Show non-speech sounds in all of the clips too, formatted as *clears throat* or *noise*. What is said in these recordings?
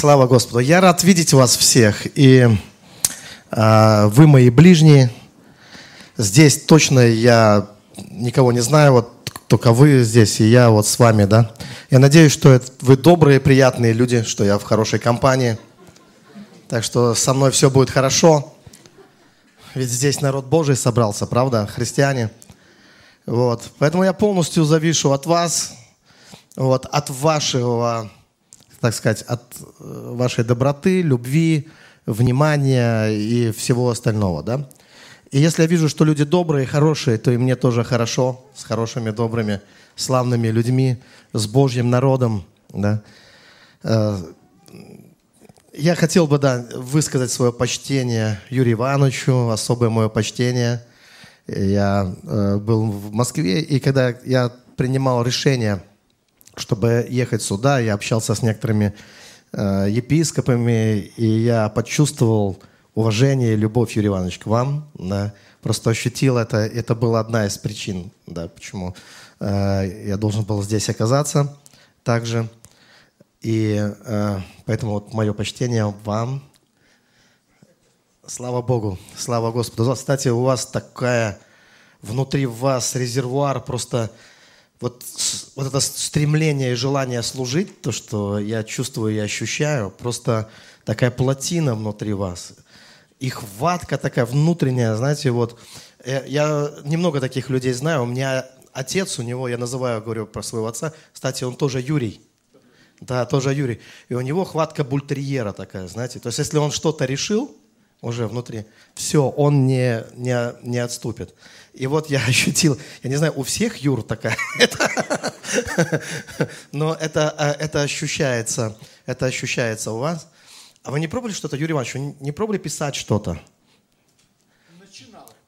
Слава Господу. Я рад видеть вас всех. И э, вы мои ближние. Здесь точно я никого не знаю, вот только вы здесь, и я вот с вами, да. Я надеюсь, что это, вы добрые, приятные люди, что я в хорошей компании. Так что со мной все будет хорошо. Ведь здесь народ Божий собрался, правда, христиане. Вот. Поэтому я полностью завишу от вас, вот, от вашего так сказать, от э, вашей доброты, любви, внимания и всего остального, да. И если я вижу, что люди добрые, хорошие, то и мне тоже хорошо с хорошими, добрыми, славными людьми, с Божьим народом, да. Э, я хотел бы, да, высказать свое почтение Юрию Ивановичу, особое мое почтение. Я э, был в Москве, и когда я принимал решение – чтобы ехать сюда. Я общался с некоторыми э, епископами, и я почувствовал уважение и любовь, Юрий Иванович, к вам. Да. Просто ощутил это. Это была одна из причин, да, почему э, я должен был здесь оказаться также. И э, поэтому вот мое почтение вам. Слава Богу, слава Господу. Кстати, у вас такая внутри вас резервуар просто вот, вот это стремление и желание служить, то, что я чувствую и ощущаю, просто такая плотина внутри вас. И хватка такая внутренняя, знаете, вот. Э, я немного таких людей знаю. У меня отец, у него, я называю, говорю про своего отца, кстати, он тоже Юрий. Да, тоже Юрий. И у него хватка бультерьера такая, знаете. То есть, если он что-то решил уже внутри, все, он не, не, не отступит. И вот я *laughs* ощутил, я не знаю, у всех Юр такая, *laughs* но это, а, это ощущается, это ощущается у вас. А вы не пробовали что-то, Юрий Иванович, вы не пробовали писать что-то?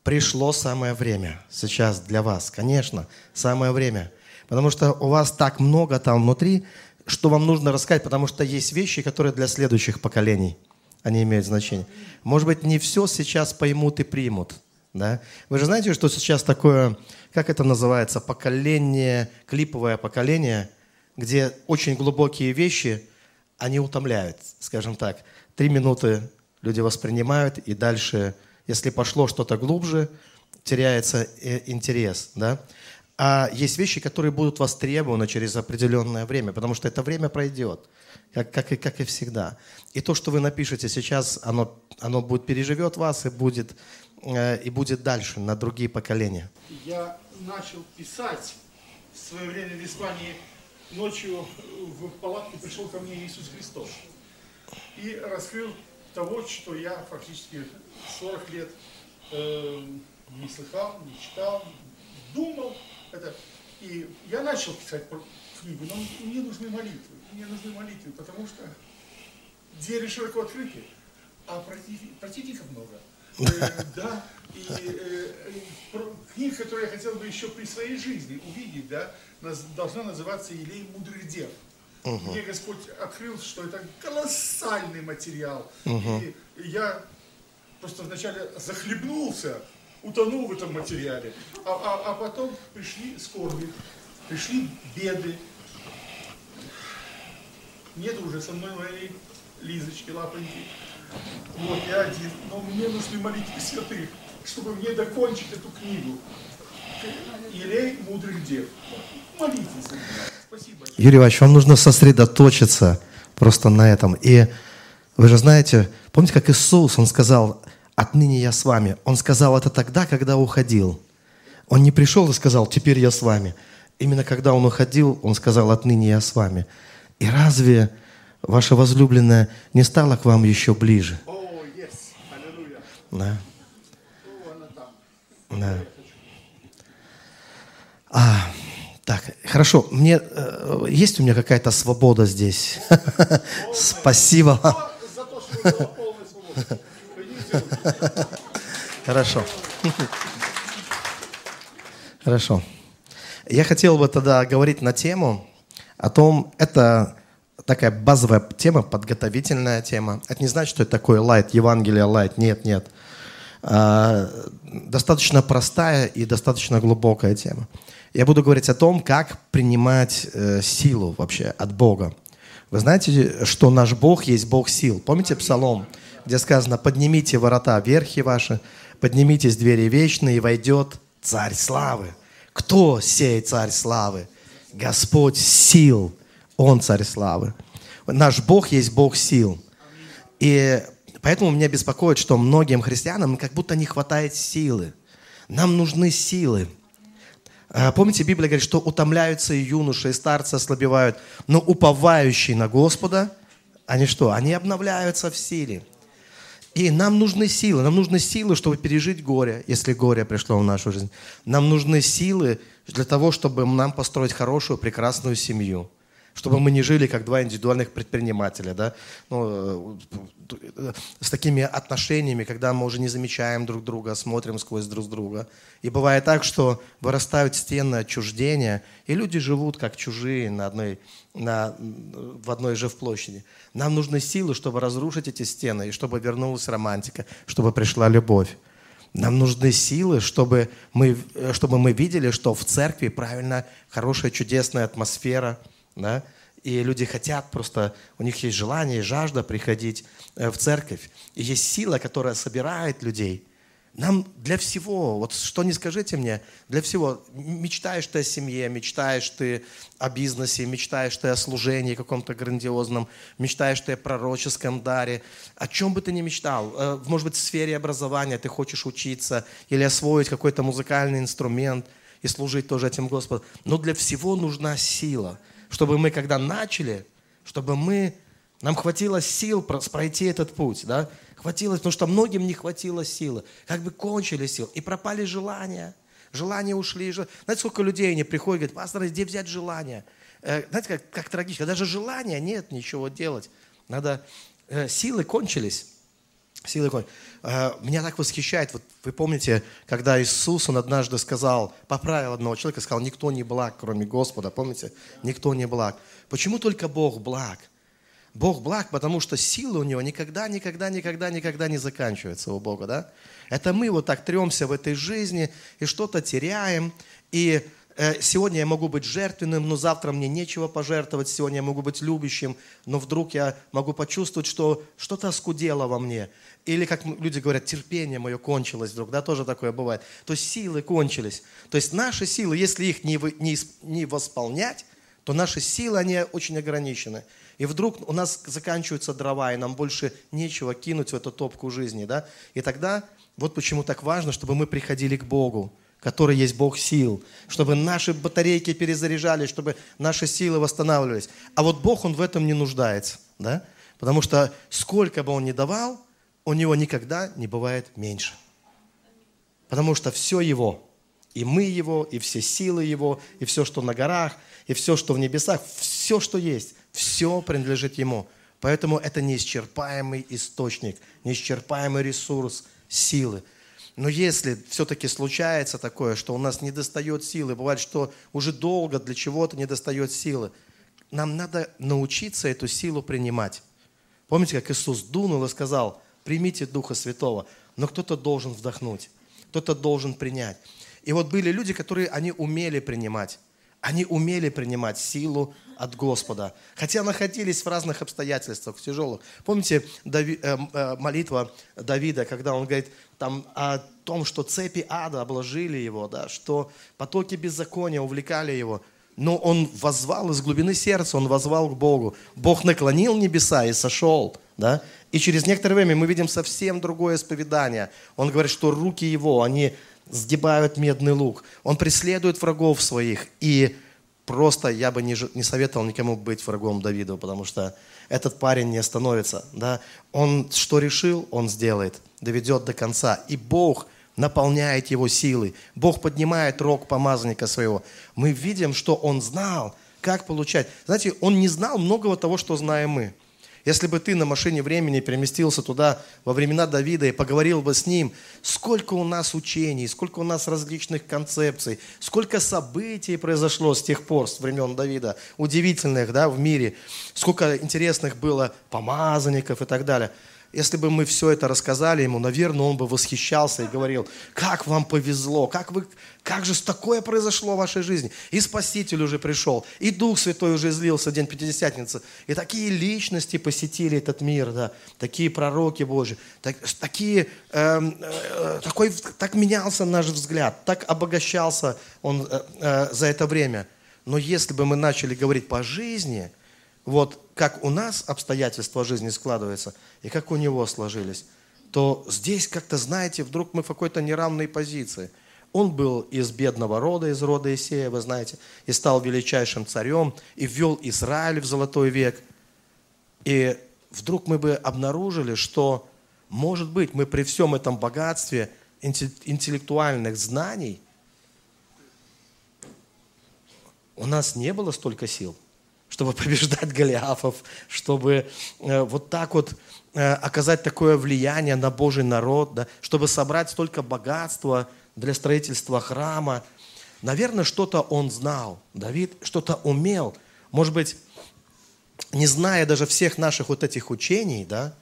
Пришло самое время сейчас для вас, конечно, самое время. Потому что у вас так много там внутри, что вам нужно рассказать, потому что есть вещи, которые для следующих поколений, они имеют значение. Может быть, не все сейчас поймут и примут, да? Вы же знаете, что сейчас такое, как это называется, поколение, клиповое поколение, где очень глубокие вещи, они утомляют, скажем так. Три минуты люди воспринимают, и дальше, если пошло что-то глубже, теряется э, интерес. Да? А есть вещи, которые будут востребованы через определенное время, потому что это время пройдет, как, как, и, как и всегда. И то, что вы напишете сейчас, оно, оно будет, переживет вас и будет Э, и будет дальше, на другие поколения. Я начал писать в свое время в Испании. Ночью в палатке пришел ко мне Иисус Христос и раскрыл того, что я фактически 40 лет э, не слыхал, не читал, думал. Это. И я начал писать книгу, но мне нужны молитвы. Мне нужны молитвы, потому что двери широко открыты, а противников много. Э, *laughs* да, и э, книга, которую я хотел бы еще при своей жизни увидеть, да, должна называться «Елей мудрых дев». Угу. Мне Господь открыл, что это колоссальный материал. Угу. И я просто вначале захлебнулся, утонул в этом материале. А, а, а потом пришли скорби, пришли беды. Нет уже со мной моей Лизочки, лапоньки. Вот, я один. Но мне нужны молитвы святых, чтобы мне докончить эту книгу. Елей мудрых дев. Молитесь. Спасибо. Юрий Иванович, вам нужно сосредоточиться просто на этом. И вы же знаете, помните, как Иисус, Он сказал, отныне я с вами. Он сказал это тогда, когда уходил. Он не пришел и сказал, теперь я с вами. Именно когда Он уходил, Он сказал, отныне я с вами. И разве ваша возлюбленная не стала к вам еще ближе. Oh, yes. Да. Да. А, так, хорошо. Мне э, есть у меня какая-то свобода здесь. Спасибо Хорошо. Хорошо. Я хотел бы тогда говорить на тему о том, это такая базовая тема, подготовительная тема. Это не значит, что это такое лайт, Евангелие лайт. Нет, нет. А, достаточно простая и достаточно глубокая тема. Я буду говорить о том, как принимать э, силу вообще от Бога. Вы знаете, что наш Бог есть Бог сил. Помните Псалом, где сказано, поднимите ворота верхи ваши, поднимитесь двери вечные, и войдет царь славы. Кто сей царь славы? Господь сил, Он царь славы. Наш Бог есть Бог сил. И поэтому меня беспокоит, что многим христианам как будто не хватает силы. Нам нужны силы. А, помните, Библия говорит, что утомляются и юноши, и старцы ослабевают, но уповающие на Господа, они что? Они обновляются в силе. И нам нужны силы. Нам нужны силы, чтобы пережить горе, если горе пришло в нашу жизнь. Нам нужны силы для того, чтобы нам построить хорошую, прекрасную семью чтобы мы не жили как два индивидуальных предпринимателя, да, ну, э, с такими отношениями, когда мы уже не замечаем друг друга, смотрим сквозь друг друга. И бывает так, что вырастают стены отчуждения, и люди живут как чужие на одной, на, в одной же в площади. Нам нужны силы, чтобы разрушить эти стены, и чтобы вернулась романтика, чтобы пришла любовь. Нам нужны силы, чтобы мы, чтобы мы видели, что в церкви правильно, хорошая, чудесная атмосфера – да? И люди хотят просто, у них есть желание жажда приходить э, в церковь. И есть сила, которая собирает людей. Нам для всего, вот что не скажите мне, для всего, мечтаешь ты о семье, мечтаешь ты о бизнесе, мечтаешь ты о служении каком-то грандиозном, мечтаешь ты о пророческом даре, о чем бы ты ни мечтал, э, может быть, в сфере образования ты хочешь учиться или освоить какой-то музыкальный инструмент и служить тоже этим Господу. Но для всего нужна сила – чтобы мы, когда начали, чтобы мы, нам хватило сил пройти этот путь, да? Хватило, потому что многим не хватило силы. Как бы кончили сил. И пропали желания. Желания ушли. Знаете, сколько людей не приходят, говорят, пастор, где взять желание? Э, знаете, как, как трагично. Даже желания нет ничего делать. Надо, э, силы кончились. Силы кончились. Э, меня так восхищает, вот вы помните, когда Иисус, Он однажды сказал, поправил одного человека, сказал, никто не благ, кроме Господа, помните? Никто не благ. Почему только Бог благ? Бог благ, потому что силы у Него никогда, никогда, никогда, никогда не заканчиваются у Бога, да? Это мы вот так тремся в этой жизни и что-то теряем, и Э, сегодня я могу быть жертвенным, но завтра мне нечего пожертвовать, сегодня я могу быть любящим, но вдруг я могу почувствовать, что что-то оскудело во мне. Или, как люди говорят, терпение мое кончилось вдруг, да, тоже такое бывает. То есть силы кончились. То есть наши силы, если их не, не, не восполнять, то наши силы, они очень ограничены. И вдруг у нас заканчиваются дрова, и нам больше нечего кинуть в эту топку жизни, да. И тогда, вот почему так важно, чтобы мы приходили к Богу который есть Бог сил, чтобы наши батарейки перезаряжались, чтобы наши силы восстанавливались. А вот Бог, Он в этом не нуждается, да? Потому что сколько бы Он ни давал, у Него никогда не бывает меньше. Потому что все Его, и мы Его, и все силы Его, и все, что на горах, и все, что в небесах, все, что есть, все принадлежит Ему. Поэтому это неисчерпаемый источник, неисчерпаемый ресурс силы. Но если все-таки случается такое, что у нас не достает силы, бывает, что уже долго для чего-то не достает силы, нам надо научиться эту силу принимать. Помните, как Иисус дунул и сказал, примите Духа Святого, но кто-то должен вдохнуть, кто-то должен принять. И вот были люди, которые, они умели принимать. Они умели принимать силу от Господа, хотя находились в разных обстоятельствах, в тяжелых. Помните Дави, э, э, молитва Давида, когда он говорит там, о том, что цепи ада обложили его, да, что потоки беззакония увлекали его. Но он возвал из глубины сердца, он возвал к Богу. Бог наклонил небеса и сошел. Да? И через некоторое время мы видим совсем другое исповедание. Он говорит, что руки его, они сгибают медный лук. Он преследует врагов своих. И просто я бы не, не советовал никому быть врагом Давида, потому что этот парень не остановится. Да? Он что решил, он сделает, доведет до конца. И Бог наполняет его силой. Бог поднимает рог помазанника своего. Мы видим, что он знал, как получать. Знаете, он не знал многого того, что знаем мы. Если бы ты на машине времени переместился туда во времена Давида и поговорил бы с ним, сколько у нас учений, сколько у нас различных концепций, сколько событий произошло с тех пор, с времен Давида, удивительных да, в мире, сколько интересных было помазанников и так далее. Если бы мы все это рассказали ему, наверное, он бы восхищался и говорил, как вам повезло, как, вы, как же такое произошло в вашей жизни. И Спаситель уже пришел, и Дух Святой уже излился день Пятидесятницы. И такие личности посетили этот мир, да, такие пророки Божьи, так, такие, э, э, такой, так менялся наш взгляд, так обогащался он э, э, за это время. Но если бы мы начали говорить по жизни – вот как у нас обстоятельства жизни складываются, и как у него сложились, то здесь как-то, знаете, вдруг мы в какой-то неравной позиции. Он был из бедного рода, из рода Исея, вы знаете, и стал величайшим царем, и ввел Израиль в золотой век. И вдруг мы бы обнаружили, что, может быть, мы при всем этом богатстве интеллектуальных знаний, у нас не было столько сил – чтобы *laughs* побеждать Голиафов, чтобы э, вот так вот э, оказать такое влияние на Божий народ, да, чтобы собрать столько богатства для строительства храма. Наверное, что-то он знал, Давид что-то умел. Может быть, не зная даже всех наших вот этих учений, да,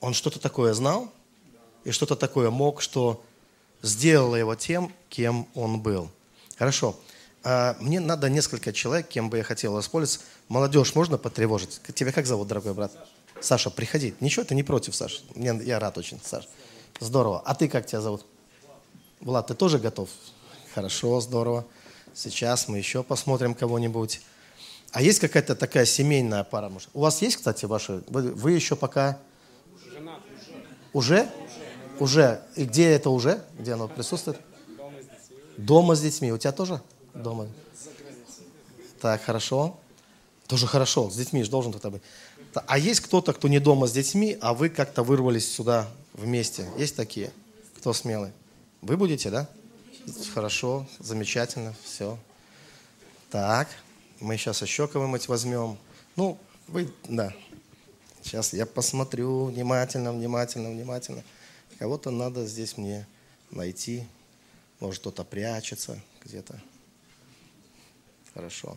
он что-то такое знал и что-то такое мог, что сделало его тем, кем он был. Хорошо. А, мне надо несколько человек, кем бы я хотел воспользоваться. Молодежь можно потревожить? Тебя как зовут, дорогой брат? Саша, Саша приходи. Ничего, ты не против, Саша. Мне, я рад очень, Саша. Здорово. А ты как тебя зовут? Влад, ты тоже готов? Хорошо, здорово. Сейчас мы еще посмотрим кого-нибудь. А есть какая-то такая семейная пара? Может? У вас есть, кстати, ваши? Вы, вы еще пока... Женат уже. Уже? Уже. И где это уже? Где оно присутствует? Дома с детьми. Дома с детьми. У тебя тоже? дома. Так, хорошо. Тоже хорошо, с детьми же должен кто-то быть. А есть кто-то, кто не дома с детьми, а вы как-то вырвались сюда вместе? Есть такие? Кто смелый? Вы будете, да? Хорошо, замечательно, все. Так, мы сейчас еще кого-нибудь возьмем. Ну, вы, да. Сейчас я посмотрю внимательно, внимательно, внимательно. Кого-то надо здесь мне найти. Может, кто-то прячется где-то. Хорошо.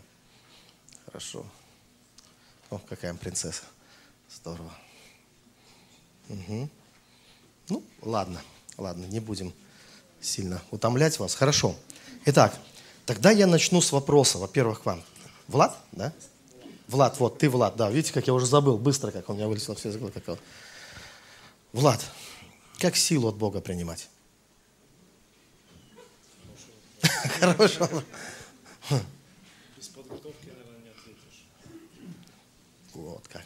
Хорошо. О, какая принцесса. Здорово. Угу. Ну, ладно, ладно, не будем сильно утомлять вас. Хорошо. Итак, тогда я начну с вопроса. Во-первых, к вам. Влад, да? Влад, вот, ты Влад, да. Видите, как я уже забыл, быстро, как у меня вылетело все из Как... Влад, как силу от Бога принимать? *laughs* Хорошо. Вот как.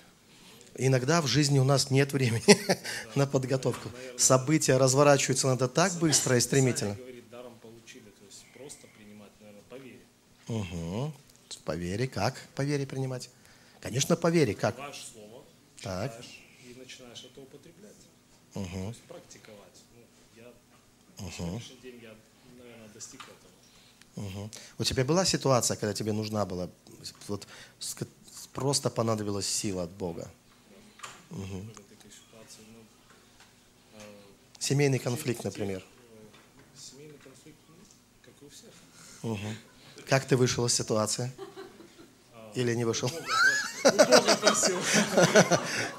Иногда в жизни у нас нет времени *laughs* на подготовку. События разворачиваются надо так быстро и стремительно. Угу. По вере. Как по вере принимать? Конечно, по вере. Как? Ваше слово, так. и начинаешь это употреблять. Угу. То есть практиковать. Ну, я угу. сегодняшний день я, наверное, достиг этого. Угу. У тебя была ситуация, когда тебе нужна была вот, просто понадобилась сила от Бога. Угу. Семейный конфликт, например. Семейный конфликт, ну, как и у всех. Угу. Как ты вышел из ситуации? Или не вышел?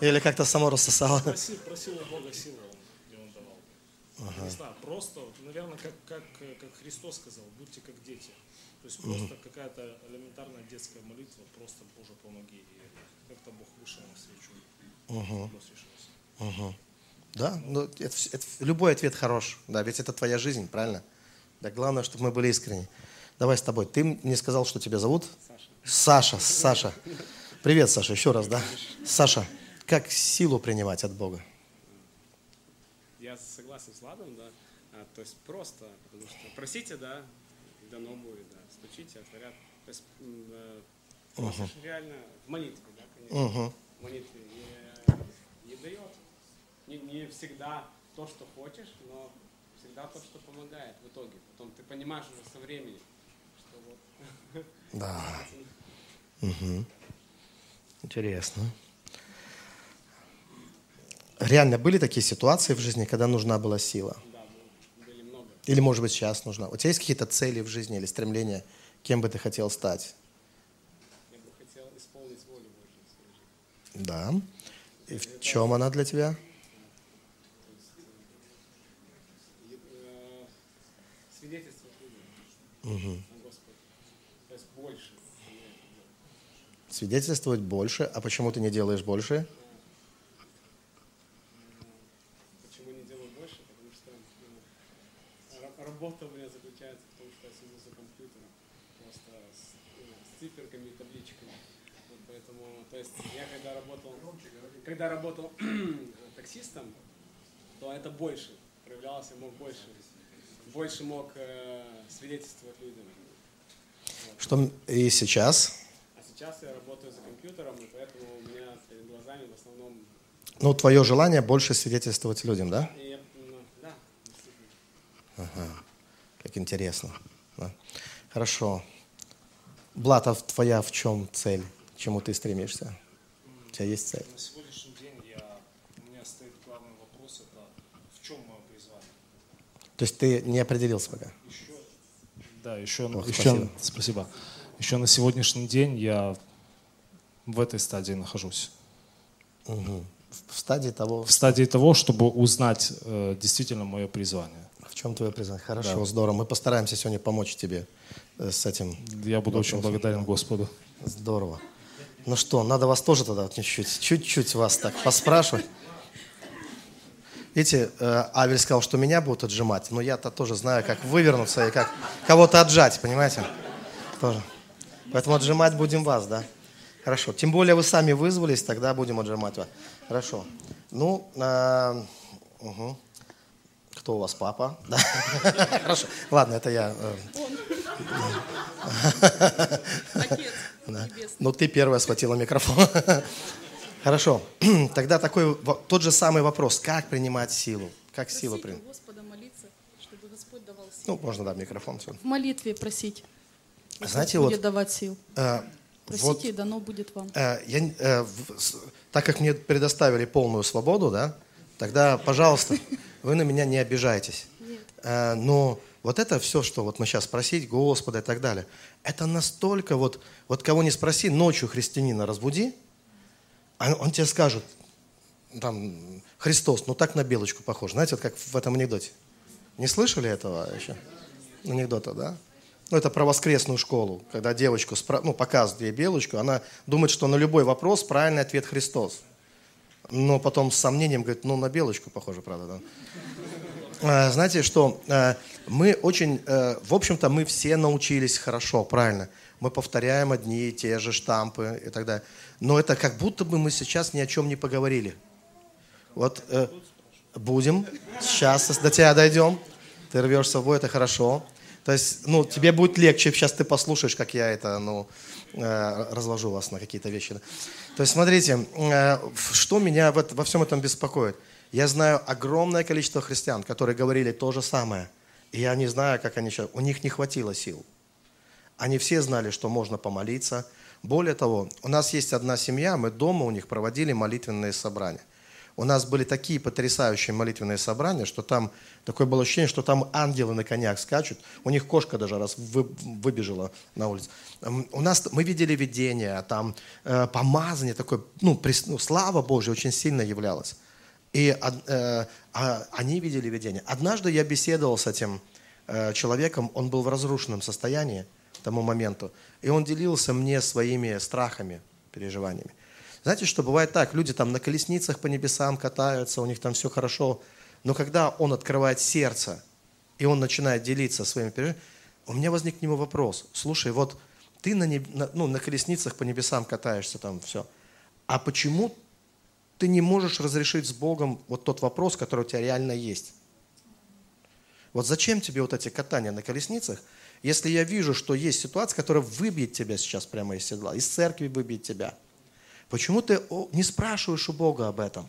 Или как-то само рассосало? Просил, просил у Бога силу, и Он давал. Ага. Не знаю, просто, наверное, как, как, как Христос сказал, будьте как дети. То есть просто угу. какая-то элементарная детская молитва, просто Боже помоги. И как-то Бог вышел на встречу. Угу. Угу. Да, ну, это, это, любой ответ хорош, да, ведь это твоя жизнь, правильно? Да, главное, чтобы мы были искренни. Давай с тобой. Ты мне сказал, что тебя зовут? Саша. Саша, Саша. Привет, Саша, еще раз, да? Саша, как силу принимать от Бога? Я согласен с Ладом, да. А, то есть просто, потому что просите, да, дано будет, да стучите, отворят. То есть э, uh-huh. реально в молитве, да, конечно. Uh-huh. В молитве не дает. Не, не всегда то, что хочешь, но всегда то, что помогает в итоге. Потом ты понимаешь уже со временем, что вот. Да. Угу. Интересно. Реально были такие ситуации в жизни, когда нужна была сила? Или, может быть, сейчас нужна? У тебя есть какие-то цели в жизни или стремления, кем бы ты хотел стать? Я бы хотел исполнить волю Божью Да. И в чем она для тебя? Свидетельство угу. Свидетельствовать больше. А почему ты не делаешь больше? Почему не делаю больше? Потому что ну, работа у меня заключается в том, что я сижу за компьютером. Просто с, ну, циферками и табличками. Вот поэтому, то есть я когда работал... Громче, когда работал *clears throat* таксистом, то это больше проявлялось, я мог больше, больше мог э, свидетельствовать людям. Что м- и сейчас? А сейчас я работаю за компьютером, и поэтому у меня перед глазами в основном Ну, твое желание больше свидетельствовать людям, да? и я, ну, да, действительно. Как интересно. Да. Хорошо. Блата, твоя в чем цель? К чему ты стремишься? У тебя есть цель? На сегодняшний день я, у меня стоит главный вопрос, это в чем мое призвание? То есть ты не определился пока? Еще, да, еще, Ох, еще спасибо. спасибо. Еще на сегодняшний день я в этой стадии нахожусь. Мгм. В стадии того, В стадии того, чтобы узнать э, действительно мое призвание. в чем твое признание. Хорошо, Да. здорово. Мы постараемся сегодня помочь тебе э, с этим. Я буду очень Вопросов, благодарен Господу. Здорово. Ну что, надо вас тоже тогда чуть-чуть, чуть-чуть вас так поспрашивать. Видите, э, Авель сказал, что меня будут отжимать, но я-то тоже знаю, как вывернуться и как кого-то отжать, понимаете? Тоже. Поэтому отжимать будем вас, да? Хорошо. Тем более вы сами вызвались, тогда будем отжимать вас. Хорошо. Ну, э, мгм. кто у вас папа? *laughs* Да. Хорошо. Ладно, это я. э, *laughs* Отец да. небесный. Ну, ты первая схватила микрофон. *laughs* Хорошо. *clears throat* Тогда такой, тот же самый вопрос. Как принимать силу? Как силу Просите принимать? Господа молиться, чтобы Господь давал силу. Ну, можно, да, микрофон. всё. В молитве просить. Знаете, будет вот, давать сил. э, Просите, вот и дано будет вам. э, я, э, в- с- так как мне предоставили полную свободу, да, тогда, пожалуйста, *laughs* вы на меня не обижайтесь. Э, но вот это все, что вот мы сейчас спросить Господа и так далее, это настолько вот, вот кого не спроси, ночью христианина разбуди, он тебе скажет, там, Христос, ну так на белочку похож. Знаете, вот как в этом анекдоте. Не слышали этого еще? Анекдота, да? Ну, это про воскресную школу, когда девочку спра- ну, показывают ей белочку, она думает, что на любой вопрос правильный ответ Христос. Но потом с сомнением говорит, ну, на белочку похоже, правда, да? А, Знаете, что э, мы очень, э, в общем-то, мы все научились хорошо, правильно. Мы повторяем одни и те же штампы и так далее. Но это как будто бы мы сейчас ни о чем не поговорили. Вот э, будем, сейчас до тебя дойдем. Ты рвешься в бой, это хорошо. То есть, ну, тебе будет легче, сейчас ты послушаешь, как я это, ну, э, разложу вас на какие-то вещи. То есть, смотрите, э, что меня в это- во всем этом беспокоит. Я знаю огромное количество христиан, которые говорили то же самое. И я не знаю, как они сейчас... У них не хватило сил. Они все знали, что можно помолиться. Более того, у нас есть одна семья, мы дома у них проводили молитвенные собрания. У нас были такие потрясающие молитвенные собрания, что там такое было ощущение, что там ангелы на конях скачут. У них кошка даже раз вы- выбежала на улицу. У нас мы видели видение, там э, помазание такое, ну, прис- ну, слава Божья очень сильно являлась. И э, а, они видели видение. Однажды я беседовал с этим э, человеком, он был в разрушенном состоянии тому моменту, и он делился мне своими страхами, переживаниями. Знаете, что бывает так, люди там на колесницах по небесам катаются, у них там все хорошо, но когда он открывает сердце, и он начинает делиться своими переживаниями, у меня возник к нему вопрос. Слушай, вот ты на, неб- на- ну, на колесницах по небесам катаешься, там все. А почему ты не можешь разрешить с Богом вот тот вопрос, который у тебя реально есть? Вот зачем тебе вот эти катания на колесницах, если я вижу, что есть ситуация, которая выбьет тебя сейчас прямо из седла, из церкви выбьет тебя? Почему ты не спрашиваешь у Бога об этом?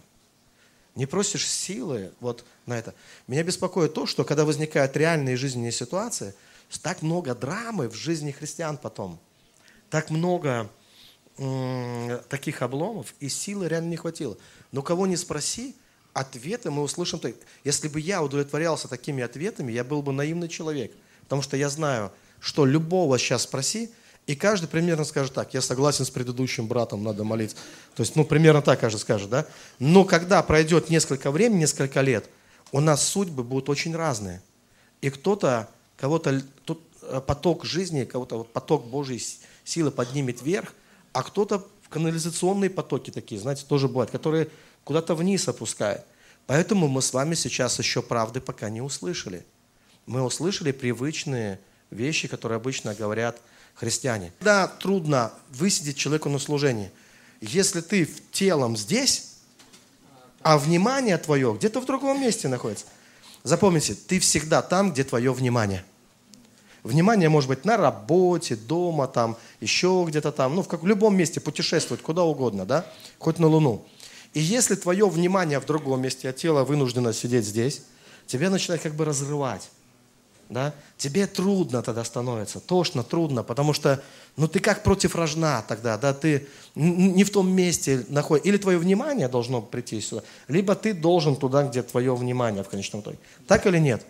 Не просишь силы вот на это. Меня беспокоит то, что когда возникают реальные жизненные ситуации, так много драмы в жизни христиан потом. Так много таких обломов, и силы реально не хватило. Но кого не спроси, ответы мы услышим. Если бы я удовлетворялся такими ответами, я был бы наивный человек. Потому что я знаю, что любого сейчас спроси, и каждый примерно скажет так, я согласен с предыдущим братом, надо молиться. То есть, ну, примерно так каждый скажет, да? Но когда пройдет несколько времени, несколько лет, у нас судьбы будут очень разные. И кто-то кого-то тут э, поток жизни, кого-то вот поток Божьей силы поднимет вверх, а кто-то в канализационные потоки такие, знаете, тоже бывают, которые куда-то вниз опускают. Поэтому мы с вами сейчас еще правды пока не услышали. Мы услышали привычные вещи, которые обычно говорят христиане. Да, трудно высидеть человеку на служении. Если ты в телом здесь, а внимание твое где-то в другом месте находится. Запомните, ты всегда там, где твое внимание. Внимание может быть на работе, дома, там, еще где-то там, ну, в, как, в любом месте путешествовать, куда угодно, да, хоть на Луну. И если твое внимание в другом месте, а тело вынуждено сидеть здесь, тебя начинает как бы разрывать. Да? Тебе трудно тогда становится, тошно, трудно, потому что ну, ты как против рожна тогда, да, ты не в том месте находишься. Или твое внимание должно прийти сюда, либо ты должен туда, где твое внимание в конечном итоге. Так или нет?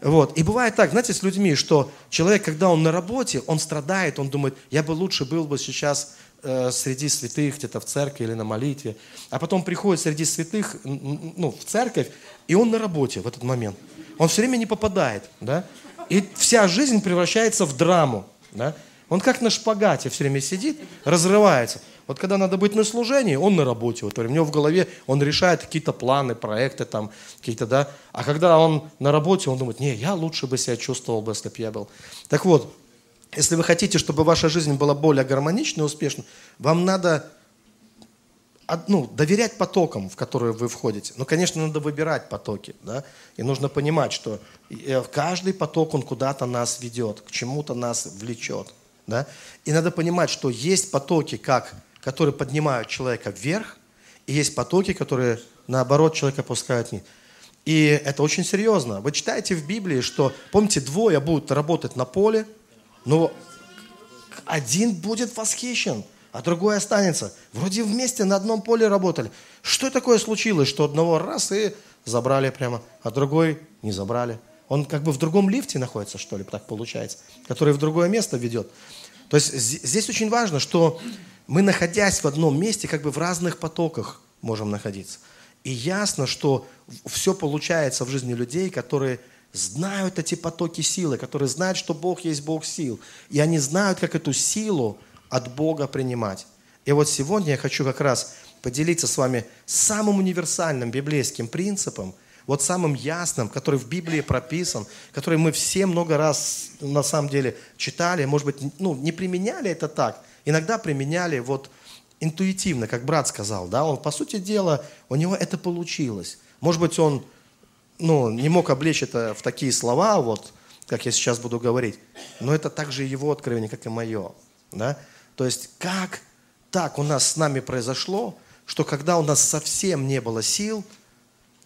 Вот. И бывает так, знаете, с людьми, что человек, когда он на работе, он страдает, он думает, я бы лучше был бы сейчас э, среди святых, где-то в церкви или на молитве. А потом приходит среди святых, ну, в церковь, и он на работе в этот момент. Он все время не попадает, да? И вся жизнь превращается в драму, да? Он как на шпагате все время сидит, разрывается. Вот когда надо быть на служении, он на работе. Вот, у него в голове, он решает какие-то планы, проекты там, какие-то, да. А когда он на работе, он думает, не, я лучше бы себя чувствовал бы, если бы я был. Так вот, если вы хотите, чтобы ваша жизнь была более гармоничной и успешной, вам надо ну, доверять потокам, в которые вы входите. Ну, конечно, надо выбирать потоки, да, и нужно понимать, что э, каждый поток, он куда-то нас ведет, к чему-то нас влечет, да, и надо понимать, что есть потоки, как, которые поднимают человека вверх, и есть потоки, которые, наоборот, человека опускают вниз. И это очень серьезно. Вы читаете в Библии, что, помните, двое будут работать на поле, но один будет восхищен, а другой останется. Вроде вместе на одном поле работали. Что такое случилось, что одного раз и забрали прямо, а другой не забрали? Он как бы в другом лифте находится, что ли, так получается, который в другое место ведет. То есть здесь очень важно, что мы, находясь в одном месте, как бы в разных потоках можем находиться. И ясно, что все получается в жизни людей, которые знают эти потоки силы, которые знают, что Бог есть Бог сил. И они знают, как эту силу от Бога принимать. И вот сегодня я хочу как раз поделиться с вами самым универсальным библейским принципом, вот самым ясным, который в Библии прописан, который мы все много раз на самом деле читали, может быть, ну, не применяли это так, иногда применяли вот интуитивно, как брат сказал, да, он, по сути дела, у него это получилось. Может быть, он ну, не мог облечь это в такие слова, вот, как я сейчас буду говорить, но это также его откровение, как и мое. Да? То есть, как так у нас с нами произошло, что когда у нас совсем не было сил,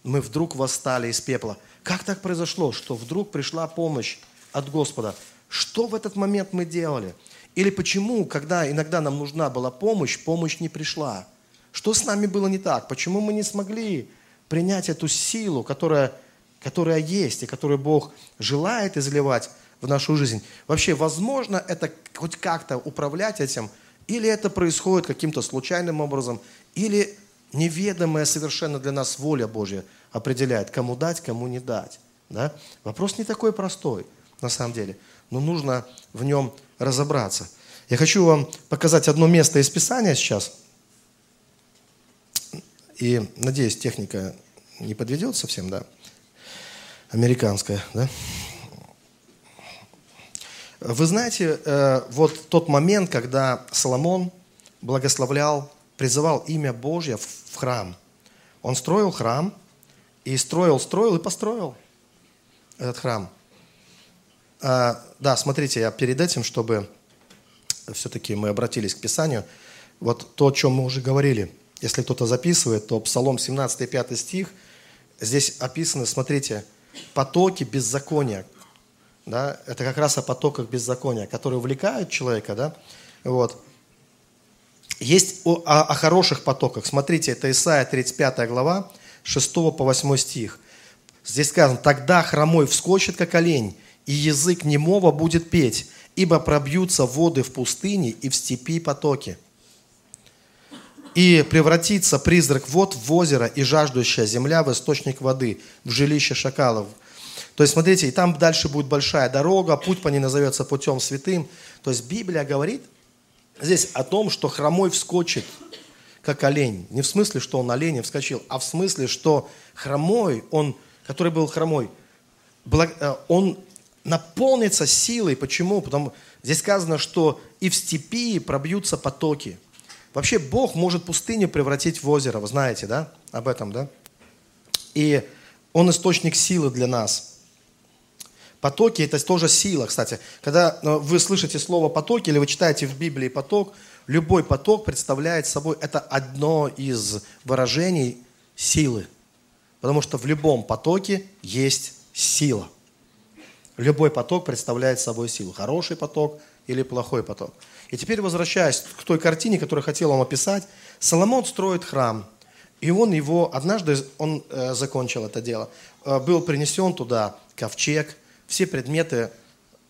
мы вдруг восстали из пепла. Как так произошло, что вдруг пришла помощь от Господа? Что в этот момент мы делали? Или почему, когда иногда нам нужна была помощь, помощь не пришла? Что с нами было не так? Почему мы не смогли принять эту силу, которая, которая есть и которую Бог желает изливать в нашу жизнь? Вообще, возможно это хоть как-то управлять этим? Или это происходит каким-то случайным образом? Или неведомая совершенно для нас воля Божья определяет, кому дать, кому не дать? Да? Вопрос не такой простой, на самом деле, но нужно в нем разобраться. Я хочу вам показать одно место из Писания сейчас. И, надеюсь, техника не подведет совсем, да? Американская, да? Вы знаете, э, вот тот момент, когда Соломон благословлял, призывал имя Божье в храм. Он строил храм, и строил, строил и построил этот храм. А, да, смотрите, я перед этим, чтобы все-таки мы обратились к Писанию, вот то, о чем мы уже говорили. Если кто-то записывает, то Псалом 17, 5 стих, здесь описаны, смотрите, потоки беззакония. Да? Это как раз о потоках беззакония, которые увлекают человека. Да? Вот. Есть о, о- о хороших потоках. Смотрите, это Исайя 35 глава, 6 по 8 стих. Здесь сказано, «Тогда хромой вскочит, как олень, и язык немого будет петь, ибо пробьются воды в пустыне и в степи потоки. И превратится призрак вод в озеро, и жаждущая земля в источник воды, в жилище шакалов». То есть, смотрите, и там дальше будет большая дорога, путь по ней назовется путем святым. То есть Библия говорит здесь о том, что хромой вскочит, как олень. Не в смысле, что он оленем вскочил, а в смысле, что хромой, он, который был хромой, э, он наполнится силой. Почему? Потому здесь сказано, что и в степи пробьются потоки. Вообще Бог может пустыню превратить в озеро, вы знаете, да, об этом, да? И Он источник силы для нас. Потоки – это тоже сила, кстати. Когда э, вы слышите слово «потоки» или вы читаете в Библии «поток», любой поток представляет собой, это одно из выражений силы. Потому что в любом потоке есть сила. Любой поток представляет собой силу. Хороший поток или плохой поток. И теперь возвращаясь к той картине, которую хотел вам описать, Соломон строит храм. И он его, однажды он э, закончил это дело. Э, был принесен туда ковчег, все предметы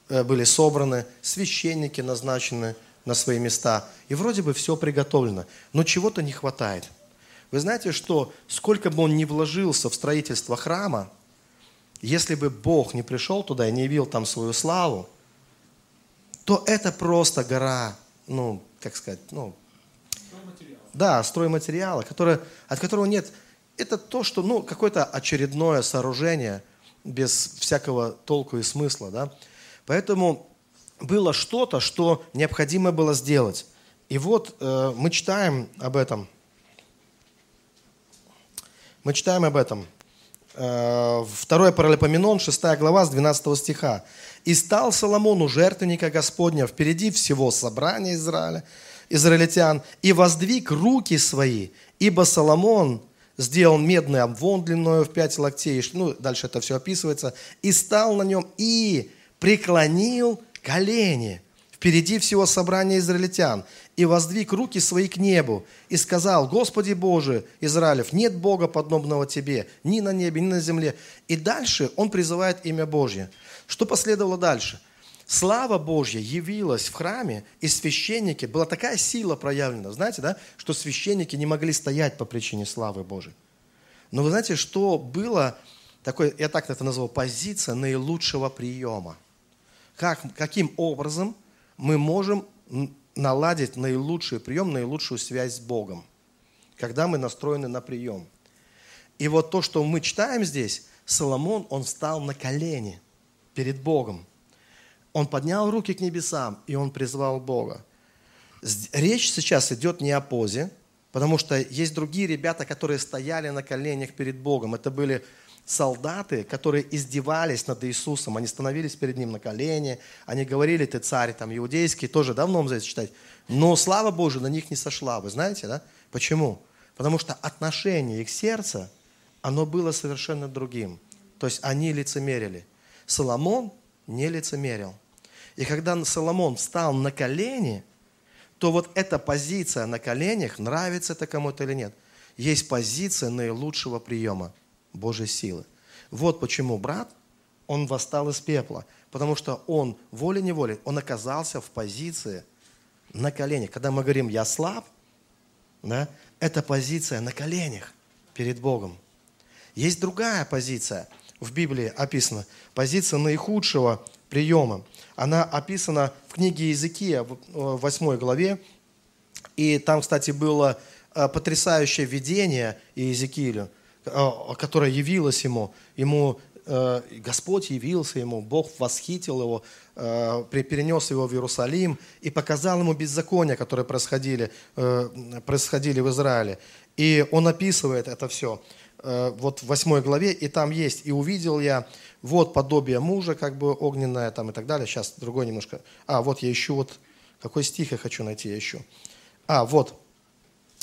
э, были собраны, священники назначены на свои места. И вроде бы все приготовлено, но чего-то не хватает. Вы знаете, что сколько бы он ни вложился в строительство храма, если бы Бог не пришел туда и не явил там свою славу, то это просто гора, ну, как сказать, ну, да, стройматериала, который, от которого нет, это то, что, ну, какое-то очередное сооружение без всякого толку и смысла, да. Поэтому было что-то, что необходимо было сделать. И вот э, мы читаем об этом. Мы читаем об этом. Э, второе Паралипоменон, 6 глава, с 12 стиха. «И стал Соломон у жертвенника Господня впереди всего собрания Израиля, израильтян, и воздвиг руки свои, ибо Соломон сделал медный обвон длиною в пять локтей, ну, дальше это все описывается, и стал на нем, и преклонил колени впереди всего собрания израильтян, и воздвиг руки свои к небу, и сказал, Господи Боже, Израилев, нет Бога подобного Тебе, ни на небе, ни на земле. И дальше он призывает имя Божье. Что последовало дальше? Слава Божья явилась в храме, и священники, была такая сила проявлена, знаете, да, что священники не могли стоять по причине славы Божьей. Но вы знаете, что было, такой, я так это назвал, позиция наилучшего приема. Как, каким образом мы можем наладить наилучший прием, наилучшую связь с Богом, когда мы настроены на прием. И вот то, что мы читаем здесь, Соломон, он встал на колени перед Богом – он поднял руки к небесам, и он призвал Бога. Речь сейчас идет не о позе, потому что есть другие ребята, которые стояли на коленях перед Богом. Это были солдаты, которые издевались над Иисусом. Они становились перед Ним на колени, они говорили, ты царь там иудейский, тоже давно за это читать. Но слава Божия на них не сошла. Вы знаете, да? Почему? Потому что отношение их сердца, оно было совершенно другим. То есть они лицемерили. Соломон не лицемерил. И когда Соломон встал на колени, то вот эта позиция на коленях, нравится это кому-то или нет, есть позиция наилучшего приема Божьей силы. Вот почему брат, он восстал из пепла, потому что он волей-неволей, он оказался в позиции на коленях. Когда мы говорим «я слаб», да, это позиция на коленях перед Богом. Есть другая позиция, в Библии описана, позиция наихудшего приема она описана в книге Иезекия, в 8 главе. И там, кстати, было э, потрясающее видение Иезекиилю, э, которое явилось ему. Ему э, Господь явился ему, Бог восхитил его, перенес его в Иерусалим и показал ему беззакония, которые происходили, происходили в Израиле. И он описывает это все вот в 8 главе, и там есть «И увидел я вот подобие мужа, как бы огненное там и так далее. Сейчас другой немножко. А, вот я ищу, вот какой стих я хочу найти, я ищу. А, вот,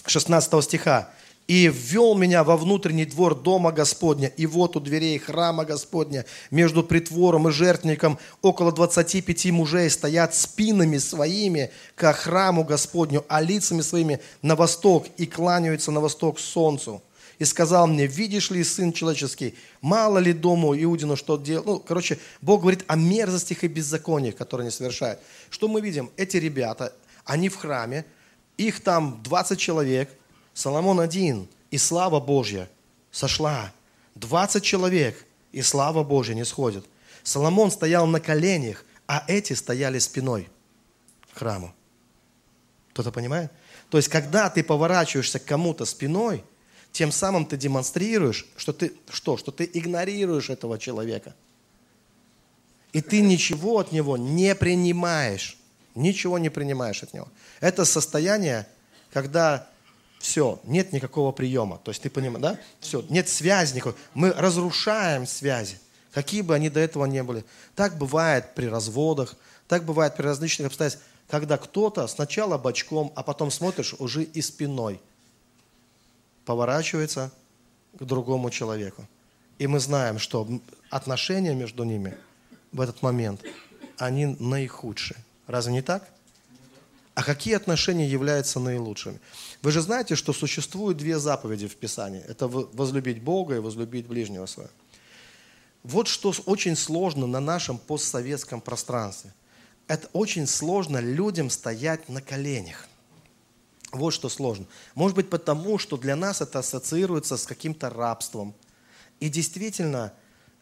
16 стиха. «И ввел меня во внутренний двор дома Господня, и вот у дверей храма Господня, между притвором и жертвенником, около 25 мужей стоят спинами своими к храму Господню, а лицами своими на восток, и кланяются на восток солнцу» и сказал мне, видишь ли, сын человеческий, мало ли дому Иудину что делал. Ну, короче, Бог говорит о мерзостях и беззакониях, которые они совершают. Что мы видим? Эти ребята, они в храме, их там 20 человек, Соломон один, и слава Божья сошла. 20 человек, и слава Божья не сходит. Соломон стоял на коленях, а эти стояли спиной к храму. Кто-то понимает? То есть, когда ты поворачиваешься к кому-то спиной, тем самым ты демонстрируешь, что ты, что? Что ты игнорируешь этого человека. И ты ничего от него не принимаешь. Ничего не принимаешь от него. Это состояние, когда все, нет никакого приема. То есть ты понимаешь, да? Все, нет связи никакой. Мы разрушаем связи, какие бы они до этого не были. Так бывает при разводах, так бывает при различных обстоятельствах, когда кто-то сначала бочком, а потом смотришь уже и спиной поворачивается к другому человеку. И мы знаем, что отношения между ними в этот момент, они наихудшие. Разве не так? А какие отношения являются наилучшими? Вы же знаете, что существуют две заповеди в Писании. Это возлюбить Бога и возлюбить ближнего своего. Вот что очень сложно на нашем постсоветском пространстве. Это очень сложно людям стоять на коленях. Вот что сложно. Может быть потому, что для нас это ассоциируется с каким-то рабством. И действительно,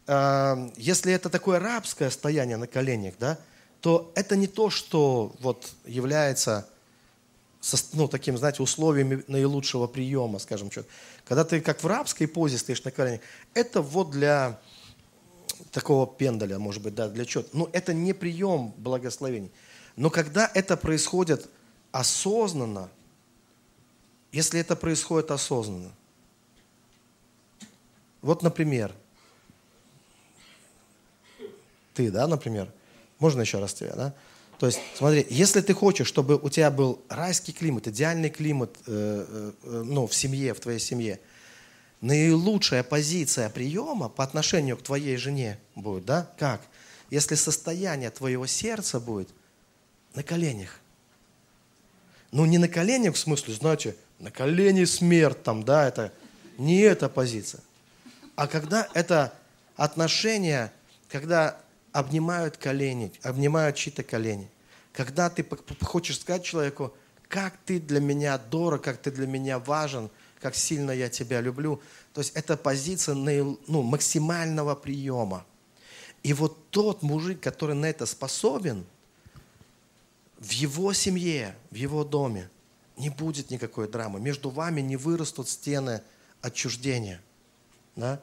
э, если это такое рабское стояние на коленях, да, то это не то, что вот является ну, таким, знаете, условиями наилучшего приема, скажем, что. Когда ты как в рабской позе стоишь на коленях, это вот для такого пендаля, может быть, да, для чего? Ну, это не прием благословений. Но когда это происходит осознанно, если это происходит осознанно, вот, например, ты, да, например, можно еще раз тебя, да? То есть, смотри, если ты хочешь, чтобы у тебя был райский климат, идеальный климат э, э, ну, в семье, в твоей семье, наилучшая позиция приема по отношению к твоей жене будет, да? Как? Если состояние твоего сердца будет на коленях. Ну, не на коленях в смысле, знаете, на колени смерть там, да, это не эта позиция. А когда это отношение, когда обнимают колени, обнимают чьи-то колени. Когда ты хочешь сказать человеку, как ты для меня дорог, как ты для меня важен, как сильно я тебя люблю. То есть это позиция ну, максимального приема. И вот тот мужик, который на это способен, в его семье, в его доме не будет никакой драмы. Между вами не вырастут стены отчуждения. Да?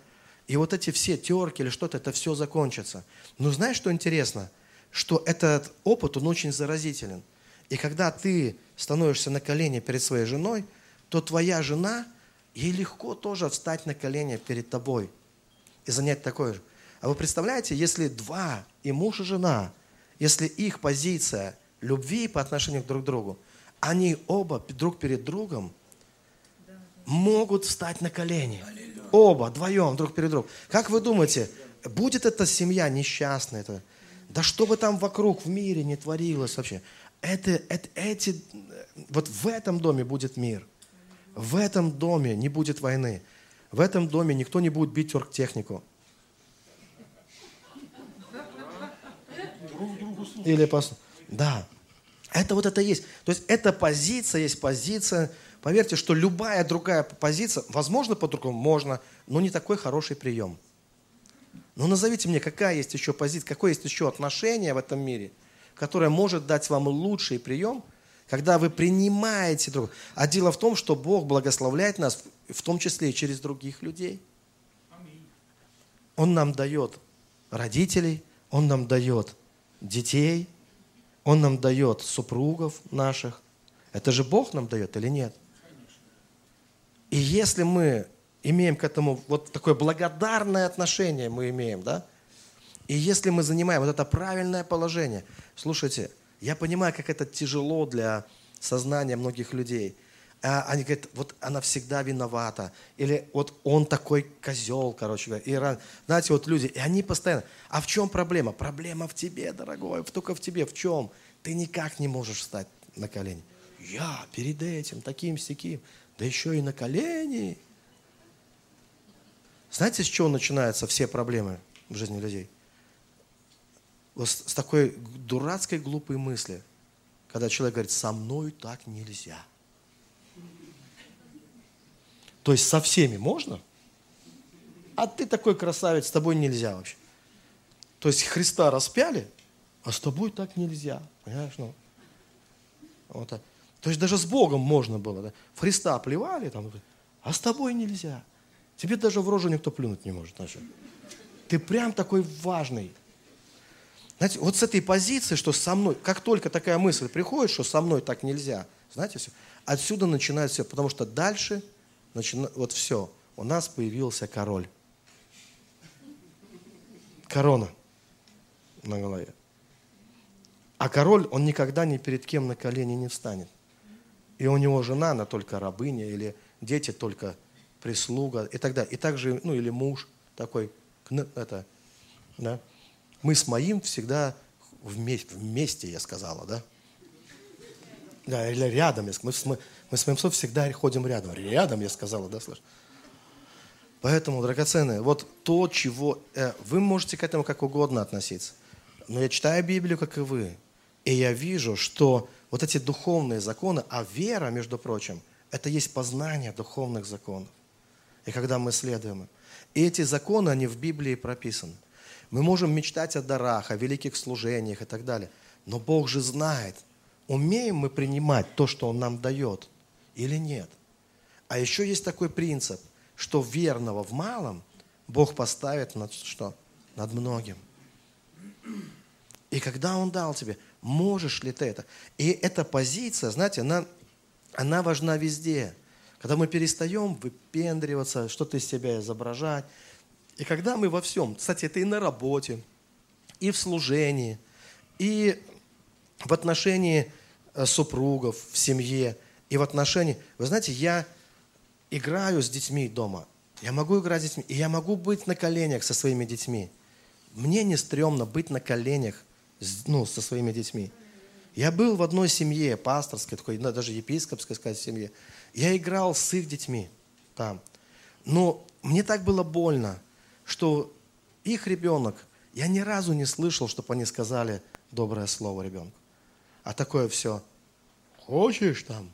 И вот эти все терки или что-то, это все закончится. Но знаешь, что интересно? Что этот опыт, он очень заразителен. И когда ты становишься на колени перед своей женой, то твоя жена, ей легко тоже встать на колени перед тобой и занять такое же. А вы представляете, если два, и муж, и жена, если их позиция любви по отношению друг к другу, они оба друг перед другом могут встать на колени. Оба, вдвоем, друг перед другом. Как вы думаете, будет эта семья несчастная? Это? Да что бы там вокруг в мире не творилось вообще. Это, это, эти, вот в этом доме будет мир. В этом доме не будет войны. В этом доме никто не будет бить оргтехнику. Или пос... Да. Это вот это есть. То есть эта позиция есть позиция Поверьте, что любая другая позиция, возможно, по-другому, можно, но не такой хороший прием. Но назовите мне, какая есть еще позиция, какое есть еще отношение в этом мире, которое может дать вам лучший прием, когда вы принимаете друг. А дело в том, что Бог благословляет нас, в том числе и через других людей. Он нам дает родителей, Он нам дает детей, Он нам дает супругов наших. Это же Бог нам дает или нет? И если мы имеем к этому вот такое благодарное отношение, мы имеем, да, и если мы занимаем вот это правильное положение, слушайте, я понимаю, как это тяжело для сознания многих людей. А они говорят, вот она всегда виновата. Или вот он такой козел, короче говоря. И, знаете, вот люди, и они постоянно, а в чем проблема? Проблема в тебе, дорогой, только в тебе. В чем? Ты никак не можешь встать на колени. Я перед этим, таким сяким да еще и на колени. Знаете, с чего начинаются все проблемы в жизни людей? Вот с такой дурацкой глупой мысли, когда человек говорит, со мной так нельзя. То есть со всеми можно, А ты такой красавец, с тобой нельзя вообще. То есть Христа распяли, а с тобой так нельзя. Понимаешь? Ну, вот так. То есть даже с Богом можно было. Да? В Христа плевали, там, а с тобой нельзя. Тебе даже в рожу никто плюнуть не может. Знаешь. Ты прям такой важный. Знаете, вот с этой позиции, что со мной, как только такая мысль приходит, что со мной так нельзя, знаете, все, отсюда начинается все, потому что дальше, начина, вот все, у нас появился король. Корона на голове. А король, он никогда ни перед кем на колени не встанет. И у него жена, она только рабыня, или дети только прислуга, и так далее. И также, ну, или муж такой, это, да. Мы с моим всегда вместе, вместе я сказала, да. Да, или рядом. Мы, мы, мы с моим отцом всегда ходим рядом. Рядом, я сказала, да, слышишь? Поэтому, драгоценные, вот то, чего... Э, вы можете к этому как угодно относиться. Но я читаю Библию, как и вы. И я вижу, что вот эти духовные законы, а вера, между прочим, это есть познание духовных законов. И когда мы следуем им. И эти законы, они в Библии прописаны. Мы можем мечтать о дарах, о великих служениях и так далее. Но Бог же знает, умеем мы принимать то, что Он нам дает, или нет. А еще есть такой принцип – что верного в малом Бог поставит над что? Над многим. И когда Он дал тебе, можешь ли ты это? И эта позиция, знаете, она, она важна везде. Когда мы перестаем выпендриваться, что-то из себя изображать. И когда мы во всем, кстати, это и на работе, и в служении, и в отношении э, супругов, в семье, и в отношении... Вы знаете, я играю с детьми дома, я могу играть с детьми, и я могу быть на коленях со своими детьми. Мне не стрёмно быть на коленях ну, со своими детьми. Я был в одной семье, пасторской, такой, даже епископской, сказать, семье. Я играл с их детьми там. Но мне так было больно, что их ребенок, я ни разу не слышал, чтобы они сказали доброе слово ребенку. А такое все, хочешь там?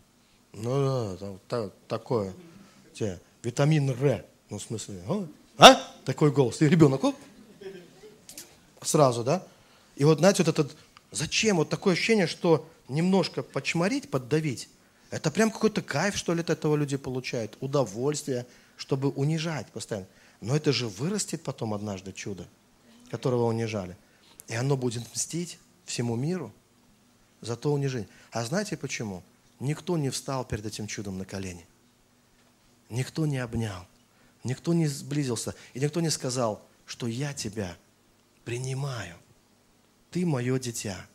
Ну да, там, та, такое тебе витамин Р. Ну, в смысле, а? а? Такой голос. И ребенок, оп, сразу, да? И вот, знаете, вот этот, зачем? Вот такое ощущение, что немножко подчморить, поддавить, это прям какой-то кайф, что ли, от этого люди получают, удовольствие, чтобы унижать постоянно. Но это же вырастет потом однажды чудо, которого унижали. И оно будет мстить всему миру за то унижение. А знаете почему? Никто не встал перед этим чудом на колени. Никто не обнял, никто не сблизился, и никто не сказал, что я тебя принимаю. Ты мое дитя,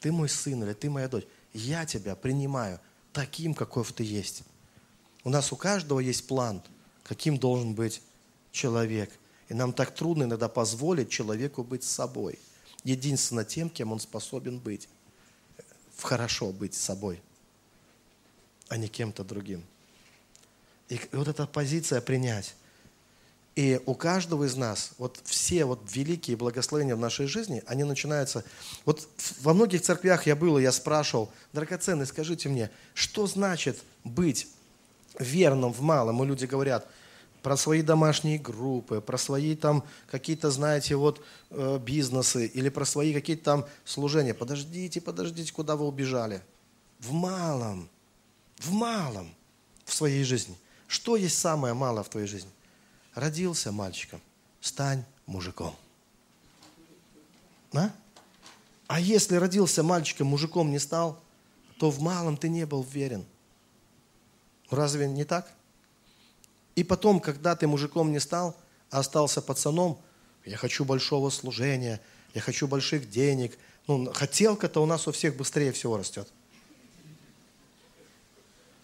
ты мой сын или ты моя дочь. Я тебя принимаю таким, каков ты есть. У нас у каждого есть план, каким должен быть человек. И нам так трудно иногда позволить человеку быть собой. Единственно тем, кем он способен быть. Хорошо быть собой, а не кем-то другим. И вот эта позиция принять. И у каждого из нас, вот все вот великие благословения в нашей жизни, они начинаются... Вот во многих церквях я был, и я спрашивал, драгоценный, скажите мне, что значит быть верным в малом? И люди говорят про свои домашние группы, про свои там какие-то, знаете, вот э, бизнесы или про свои какие-то там служения. Подождите, подождите, куда вы убежали? В малом, в малом в своей жизни – что есть самое малое в твоей жизни? Родился мальчиком, стань мужиком. А? А если родился мальчиком, мужиком не стал, то в малом ты не был верен. Разве не так? И потом, когда ты мужиком не стал, а остался пацаном, я хочу большого служения, я хочу больших денег. Ну, хотелка-то у нас у всех быстрее всего растет.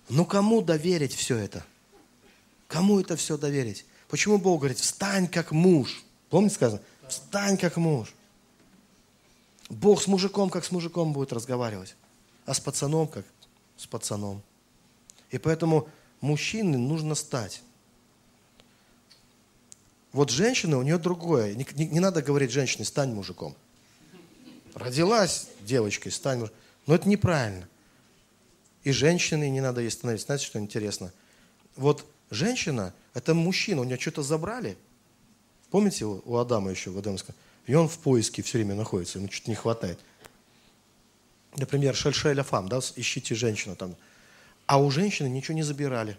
Ну, кому доверить все это? Кому это все доверить? Почему Бог говорит, встань как муж? Помните сказано? Встань как муж. Бог с мужиком, как с мужиком будет разговаривать, а с пацаном, как с пацаном. И поэтому мужчине нужно стать. Вот женщина, у нее другое. Не, не, не надо говорить женщине, стань мужиком. Родилась девочкой, стань мужиком. Но это неправильно. И женщине не надо ей становиться. Знаете, что интересно? Вот Женщина – Это мужчина, у него что-то забрали. Помните у Адама еще в Эдемском? И он в поиске все время находится, ему что-то не хватает. Например, шельшеля фам, да, ищите женщину там. А у женщины ничего не забирали.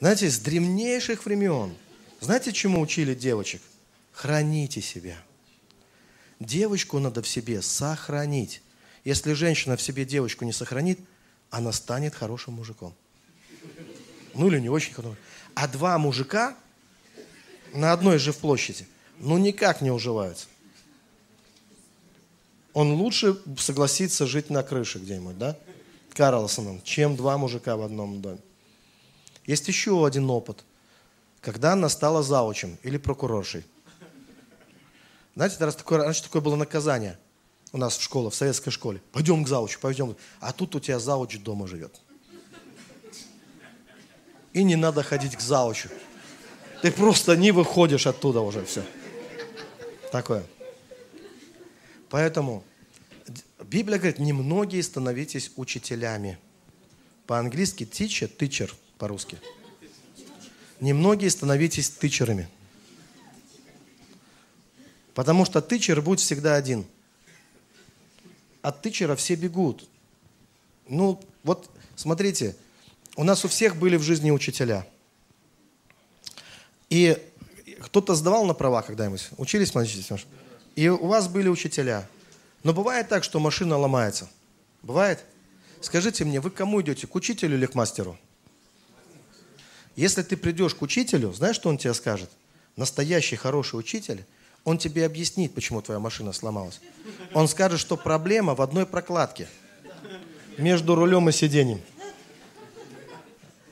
Знаете, с древнейших времен, знаете, чему учили девочек? Храните себя. Девочку надо в себе сохранить. Если женщина в себе девочку не сохранит, она станет хорошим мужиком. Ну или не очень хорошим. А два мужика на одной же в площади, ну никак не уживаются. Он лучше согласится жить на крыше где-нибудь, да? Карлсоном, чем два мужика в одном доме. Есть еще один опыт. Когда она стала заучем или прокуроршей. Знаете, раз такое, раньше такое было наказание у нас в школе, в советской школе. Пойдем к заучу, пойдем. А тут у тебя зауч дома живет. И не надо ходить к заучу. Ты просто не выходишь оттуда уже, все. Такое. Поэтому Библия говорит, немногие становитесь учителями. По-английски teacher, teacher по-русски. Немногие становитесь тычерами. Потому что тычер будет всегда один. От тычера все бегут. Ну, вот смотрите, у нас у всех были в жизни учителя. И кто-то сдавал на права когда-нибудь? Учились, мальчики? И у вас были учителя. Но бывает так, что машина ломается. Бывает? Скажите мне, вы к кому идете? К учителю или к мастеру? Если ты придешь к учителю, знаешь, что он тебе скажет? Настоящий хороший учитель, он тебе объяснит, почему твоя машина сломалась. Он скажет, что проблема в одной прокладке между рулем и сиденьем.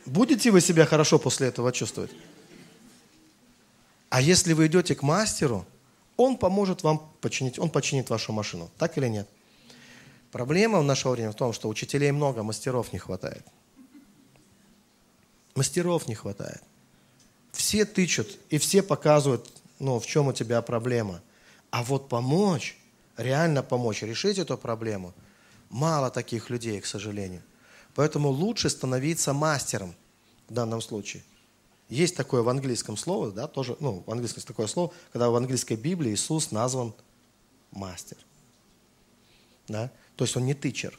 Будете вы себя хорошо после этого чувствовать? А если вы идете к мастеру, он поможет вам починить, он починит вашу машину. Так или нет? Проблема в наше время в том, что учителей много, мастеров не хватает. Мастеров не хватает. Все тычут и все показывают, ну, в чем у тебя проблема. А вот помочь, реально помочь, решить эту проблему, мало таких людей, к сожалению. Поэтому лучше становиться мастером в данном случае. Есть такое в английском слово, да, тоже, ну, в английском есть такое слово, когда в английской Библии Иисус назван мастер. Да? То есть он не тычер.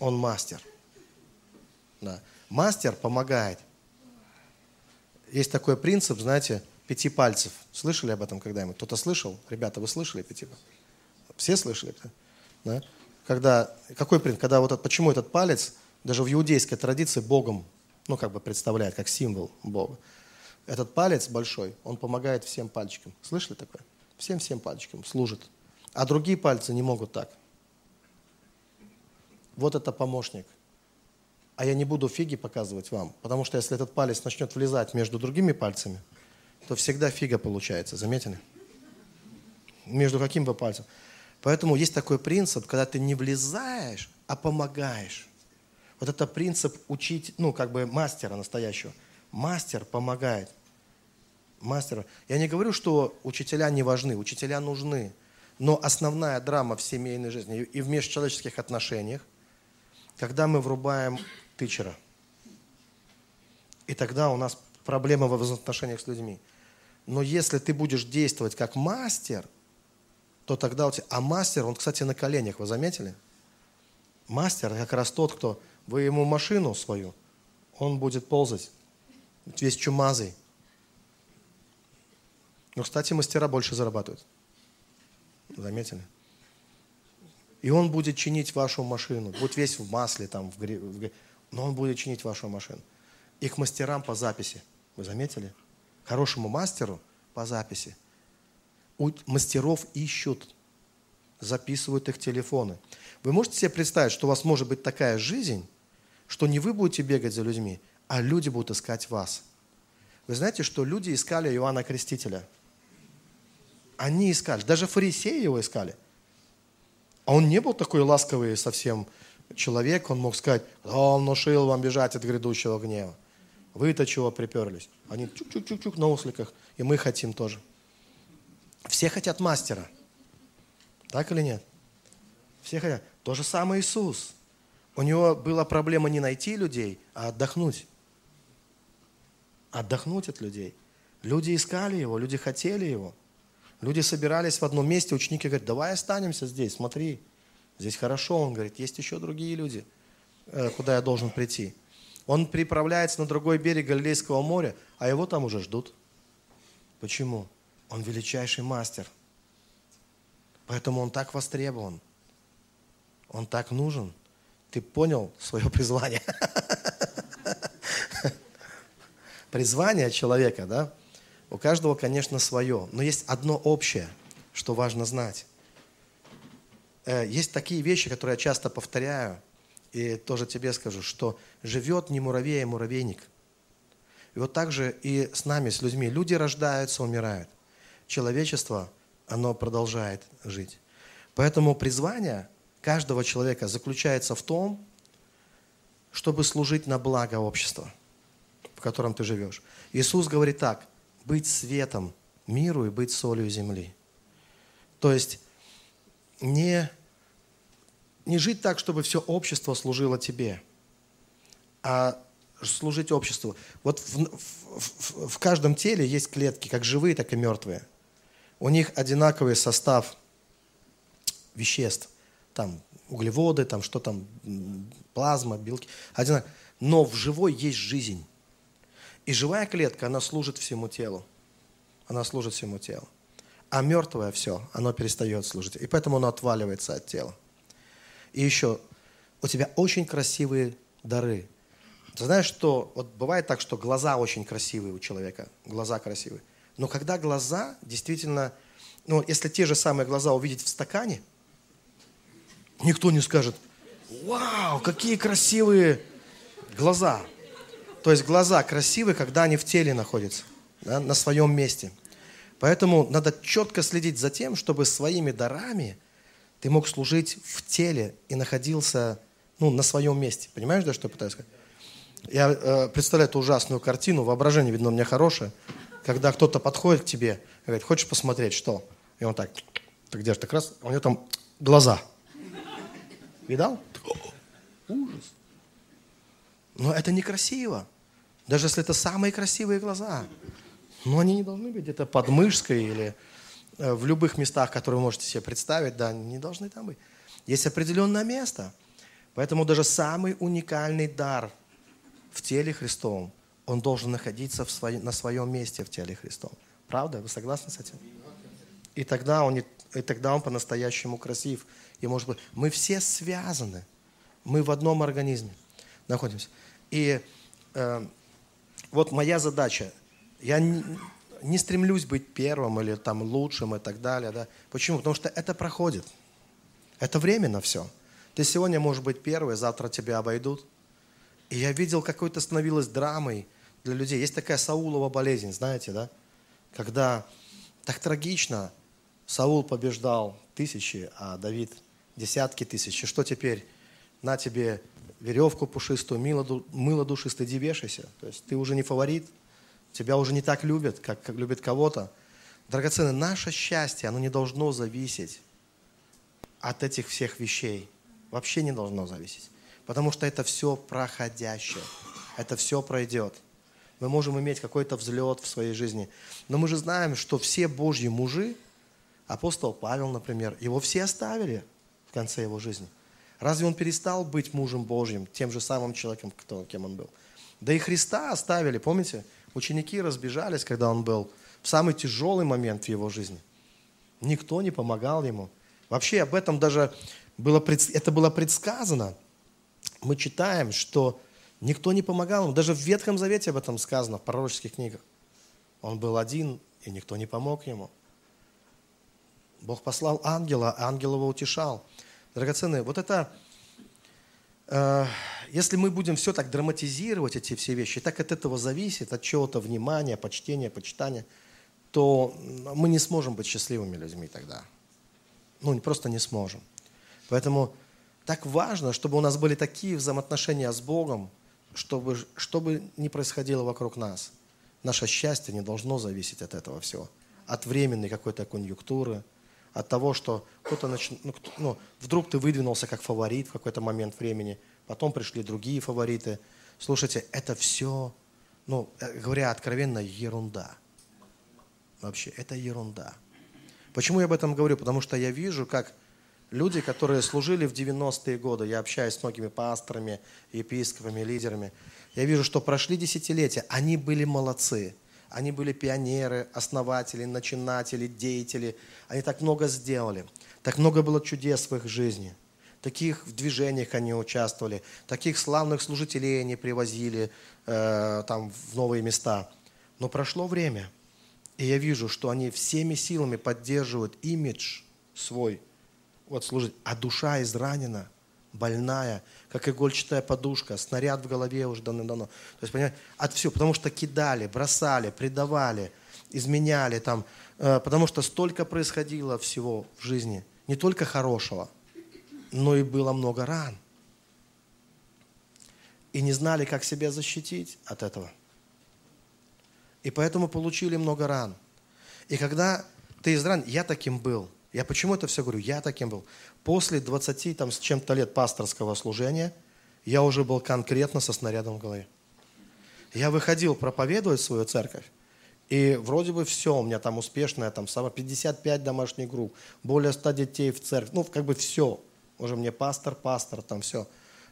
Он мастер. Да. Мастер помогает. Есть такой принцип, знаете, пяти пальцев. Слышали об этом когда-нибудь? Кто-то слышал? Ребята, вы слышали пяти? Все слышали? Да? Когда, какой принцип? Когда вот, почему этот палец даже в иудейской традиции Богом, ну, как бы представляет, как символ Бога. Этот палец большой, он помогает всем пальчикам. Слышали такое? Всем-всем пальчикам служит. А другие пальцы не могут так. Вот это помощник – а я не буду фиги показывать вам, потому что если этот палец начнет влезать между другими пальцами, то всегда фига получается, заметили? Между каким бы пальцем. Поэтому есть такой принцип, когда ты не влезаешь, а помогаешь. Вот это принцип учить, ну, как бы мастера настоящего. Мастер помогает. Мастер. Я не говорю, что учителя не важны, учителя нужны. Но основная драма в семейной жизни и в межчеловеческих отношениях, когда мы врубаем тычера. И тогда у нас проблема в взаимоотношениях с людьми. Но если ты будешь действовать как мастер, то тогда у тебя... А мастер, он, кстати, на коленях, вы заметили? Мастер как раз тот, кто... Вы ему машину свою, он будет ползать, весь чумазый. Но, кстати, мастера больше зарабатывают. Заметили? И он будет чинить вашу машину. Будет весь в масле, там, в, гре... в но он будет чинить вашу машину. И к мастерам по записи. Вы заметили? Хорошему мастеру по записи. У мастеров ищут, записывают их телефоны. Вы можете себе представить, что у вас может быть такая жизнь, что не вы будете бегать за людьми, а люди будут искать вас. Вы знаете, что люди искали Иоанна Крестителя? Они искали, даже фарисеи его искали. А он не был такой ласковый совсем человек, он мог сказать, он внушил вам бежать от грядущего гнева. Вы-то чего приперлись? Они чук-чук-чук-чук на осликах, и мы хотим тоже. Все хотят мастера. Так или нет? Все хотят. То же самое Иисус. У него была проблема не найти людей, а отдохнуть. Отдохнуть от людей. Люди искали его, люди хотели его. Люди собирались в одном месте, ученики говорят, давай останемся здесь, смотри, здесь хорошо. Он говорит, есть еще другие люди, э, куда я должен прийти. Он приправляется на другой берег Галилейского моря, а его там уже ждут. Почему? Он величайший мастер. Поэтому он так востребован. Он так нужен. Ты понял свое призвание? *laughs* Призвание человека, да? У каждого, конечно, свое. Но есть одно общее, что важно знать. Э, есть такие вещи, которые я часто повторяю, и тоже тебе скажу, что живет не муравей, а муравейник. И вот так же и с нами, с людьми. Люди рождаются, умирают. Человечество, оно продолжает жить. Поэтому призвание каждого человека заключается в том, чтобы служить на благо общества, в котором ты живешь. Иисус говорит так, быть светом миру и быть солью земли. То есть не, не жить так, чтобы все общество служило тебе, а служить обществу. Вот в, в, в, каждом теле есть клетки, как живые, так и мертвые. У них одинаковый состав веществ. Там углеводы, там что там, плазма, белки. Одинак... Но в живой есть жизнь. И живая клетка, она служит всему телу. Она служит всему телу. А мертвое все, оно перестает служить. И поэтому оно отваливается от тела. И еще, у тебя очень красивые дары. Ты знаешь, что вот бывает так, что глаза очень красивые у человека, глаза красивые. Но когда глаза действительно, ну, если те же самые глаза увидеть в стакане, никто не скажет, вау, какие красивые глаза. То есть глаза красивые, когда они в теле находятся, да, на своем месте. Поэтому надо четко следить за тем, чтобы своими дарами ты мог служить в теле и находился ну, на своем месте. Понимаешь, да, что я пытаюсь сказать? Я э, представляю эту ужасную картину, воображение, видно, у меня хорошее, когда кто-то подходит к тебе и говорит, хочешь посмотреть, что? И он так, так держит, так раз, у него там глаза. Видал? Ужас. Но это некрасиво. Даже если это самые красивые глаза. Но они не должны быть где-то под мышкой или э, в любых местах, которые вы можете себе представить, да, не должны там быть. Есть определенное место. Поэтому даже самый уникальный дар в теле Христовом, он должен находиться в своем, на своем месте в теле Христовом. Правда? Вы согласны с этим? И тогда он, и тогда он по-настоящему красив. И может быть, мы все связаны. Мы в одном организме находимся. И э, вот моя задача. Я не, стремлюсь быть первым или там лучшим и так далее. Да? Почему? Потому что это проходит. Это временно все. Ты сегодня можешь быть первый, завтра тебя обойдут. И я видел, какой то становилось драмой для людей. Есть такая Саулова болезнь, знаете, да? Когда так трагично Саул побеждал тысячи, а Давид десятки тысяч. И что теперь? На тебе веревку пушистую, мыло, мыло душистое, иди вешайся. То есть ты уже не фаворит, тебя уже не так любят, как, как любят кого-то. Драгоценное, наше счастье, оно не должно зависеть от этих всех вещей. Вообще не должно зависеть. Потому что это все проходящее. Это все пройдет. Мы можем иметь какой-то взлет в своей жизни. Но мы же знаем, что все Божьи мужи, апостол Павел, например, его все оставили в конце его жизни. Разве он перестал быть мужем Божьим, тем же самым человеком, кто, кем он был? Да и Христа оставили, помните? Ученики разбежались, когда он был в самый тяжелый момент в его жизни. Никто не помогал ему. Вообще об этом даже было, это было предсказано. Мы читаем, что никто не помогал ему. Даже в Ветхом Завете об этом сказано, в пророческих книгах. Он был один, и никто не помог ему. Бог послал ангела, ангел его утешал. Драгоценные, вот это, если мы будем все так драматизировать, эти все вещи, так от этого зависит, от чего-то внимания, почтения, почитания, то мы не сможем быть счастливыми людьми тогда. Ну, просто не сможем. Поэтому так важно, чтобы у нас были такие взаимоотношения с Богом, чтобы, чтобы не происходило вокруг нас. Наше счастье не должно зависеть от этого всего. От временной какой-то конъюнктуры, от того, что кто-то нач... ну, кто... ну, вдруг ты выдвинулся как фаворит в какой-то момент времени, потом пришли другие фавориты. Слушайте, это все, ну, э, говоря откровенно, ерунда. Вообще, это ерунда. Почему я об этом говорю? Потому что я вижу, как люди, которые служили в 90-е годы, я общаюсь с многими пасторами, епископами, лидерами, я вижу, что прошли десятилетия, они были молодцы. Они были пионеры, основатели, начинатели, деятели. Они так много сделали. Так много было чудес в их жизни. Таких в движениях они участвовали. Таких славных служителей они привозили э, там, в новые места. Но прошло время, и я вижу, что они всеми силами поддерживают имидж свой, вот служить, а душа изранена – больная, как игольчатая подушка, снаряд в голове уже давно-давно. То есть, понимаете, от всего, потому что кидали, бросали, предавали, изменяли там, э, потому что столько происходило всего в жизни, не только хорошего, но и было много ран. И не знали, как себя защитить от этого. И поэтому получили много ран. И когда ты из ран, я таким был – я почему это все говорю? Я таким был. После 20 там, с чем-то лет пасторского служения я уже был конкретно со снарядом в голове. Я выходил проповедовать свою церковь, и вроде бы все, у меня там успешная, там 55 домашних групп, более 100 детей в церкви, ну, как бы все. Уже мне пастор, пастор, там все.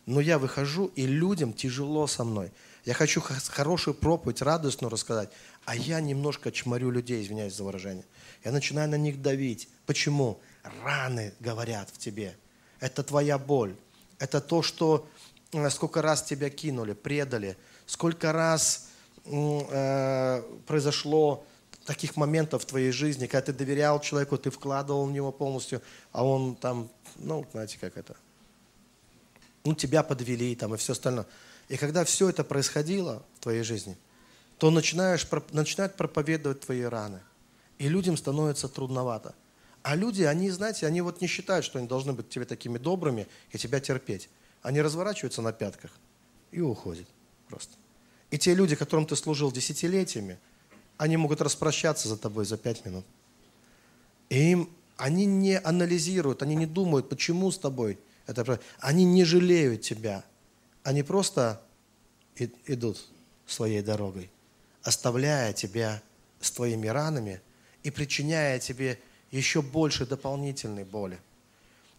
Но я выхожу, и людям тяжело со мной. Я хочу хорошую проповедь, радостную рассказать, а я немножко чморю людей, извиняюсь за выражение. Я начинаю на них давить. Почему? Раны говорят в тебе. Это твоя боль. Это то, что э, сколько раз тебя кинули, предали, сколько раз э, произошло таких моментов в твоей жизни, когда ты доверял человеку, ты вкладывал в него полностью, а он там, ну, знаете, как это, ну, тебя подвели там и все остальное. И когда все это происходило в твоей жизни, то начинаешь, начинают проповедовать твои раны и людям становится трудновато. А люди, они, знаете, они вот не считают, что они должны быть тебе такими добрыми и тебя терпеть. Они разворачиваются на пятках и уходят просто. И те люди, которым ты служил десятилетиями, они могут распрощаться за тобой за пять минут. И им, они не анализируют, они не думают, почему с тобой это Они не жалеют тебя. Они просто идут своей дорогой, оставляя тебя с твоими ранами – и причиняя тебе еще больше дополнительной боли.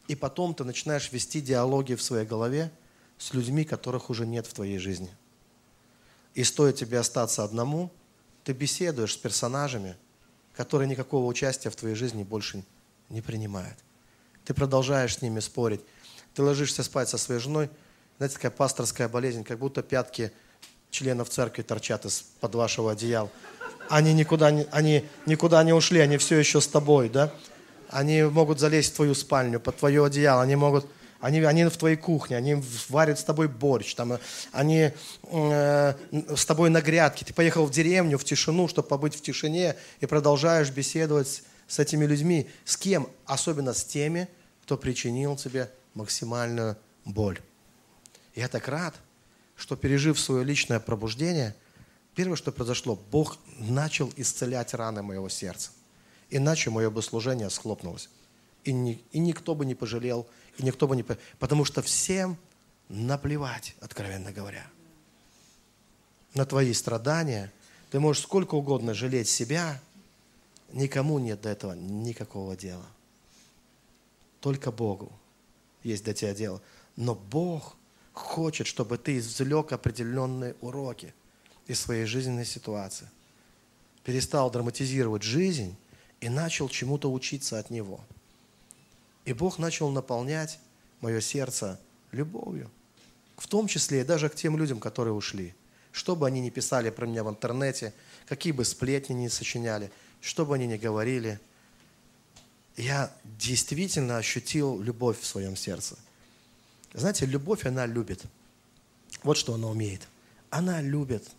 И потом ты начинаешь вести диалоги в своей голове с людьми, которых уже нет в твоей жизни. И стоит тебе остаться одному, ты беседуешь с персонажами, которые никакого участия в твоей жизни больше не принимают. Ты продолжаешь с ними спорить. Ты ложишься спать со своей женой, знаете, такая пасторская болезнь, как будто пятки членов церкви торчат из-под вашего одеяла они никуда не, они никуда не ушли, они все еще с тобой, да? Они могут залезть в твою спальню, под твое одеяло, они могут, они, они в твоей кухне, они варят с тобой борщ, там, они э, с тобой на грядке. Ты поехал в деревню, в тишину, чтобы побыть в тишине, и продолжаешь беседовать с этими людьми. С кем? Особенно с теми, кто причинил тебе максимальную боль. Я так рад, что пережив свое личное пробуждение – Первое, что произошло, Бог начал исцелять раны моего сердца. Иначе мое бы служение схлопнулось. И, ни, и никто бы не пожалел, и никто бы не... Потому что всем наплевать, откровенно говоря, на твои страдания. Ты можешь сколько угодно жалеть себя, никому нет до этого никакого дела. Только Богу есть до тебя дело. Но Бог хочет, чтобы ты извлек определенные уроки из своей жизненной ситуации. Перестал драматизировать жизнь и начал чему-то учиться от Него. И Бог начал наполнять мое сердце любовью. В том числе и даже к тем людям, которые ушли. Что бы они ни писали про меня в интернете, какие бы сплетни ни сочиняли, что бы они ни говорили, я действительно ощутил любовь в своем сердце. Знаете, любовь, она любит. Вот что она умеет. Она любит.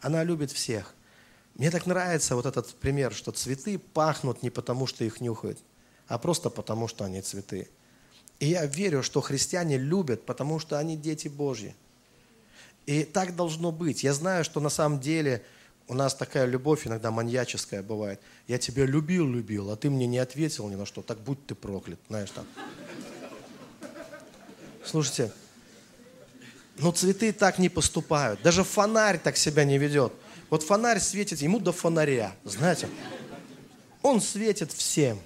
Она любит всех. Мне так нравится вот этот пример, что цветы пахнут не потому, что их нюхают, а просто потому, что они цветы. И я верю, что христиане любят, потому что они дети Божьи. И так должно быть. Я знаю, что на самом деле у нас такая любовь иногда маньяческая бывает. Я тебя любил, любил, а ты мне не ответил ни на что. Так будь ты проклят, знаешь там. Слушайте, Но цветы так не поступают. Даже фонарь так себя не ведет. Вот фонарь светит ему до фонаря, знаете. Он светит всем.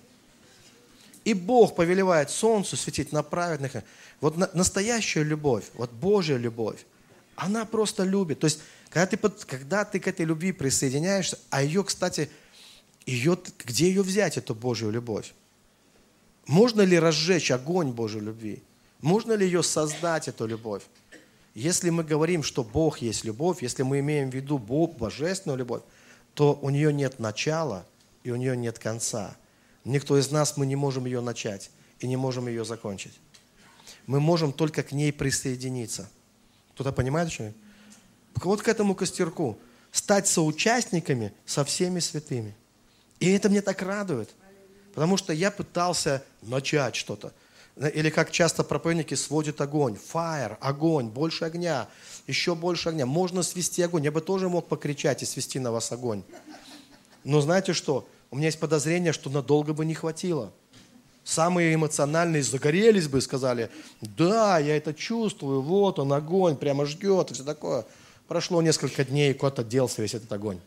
И Бог повелевает солнцу светить на праведных. Вот на, настоящая любовь, вот Божья любовь, она просто любит. То есть, когда ты, когда ты к этой любви присоединяешься, а ее, кстати, ее, где ее взять, эту Божью любовь? Можно ли разжечь огонь Божьей любви? Можно ли ее создать, эту любовь? Если мы говорим, что Бог есть любовь, если мы имеем в виду Бог, божественную любовь, то у нее нет начала и у нее нет конца. Никто из нас, мы не можем ее начать и не можем ее закончить. Мы можем только к ней присоединиться. Кто-то понимает, что Вот к этому костерку. Стать соучастниками со всеми святыми. И это мне так радует. Потому что я пытался начать что-то. Или как часто проповедники сводят огонь. Fire, огонь, больше огня, еще больше огня. Можно свести огонь. Я бы тоже мог покричать и свести на вас огонь. Но знаете что? У меня есть подозрение, что надолго бы не хватило. Самые эмоциональные загорелись бы сказали, да, я это чувствую, вот он, огонь, прямо ждет и все такое. Прошло несколько дней, и куда-то делся весь этот огонь.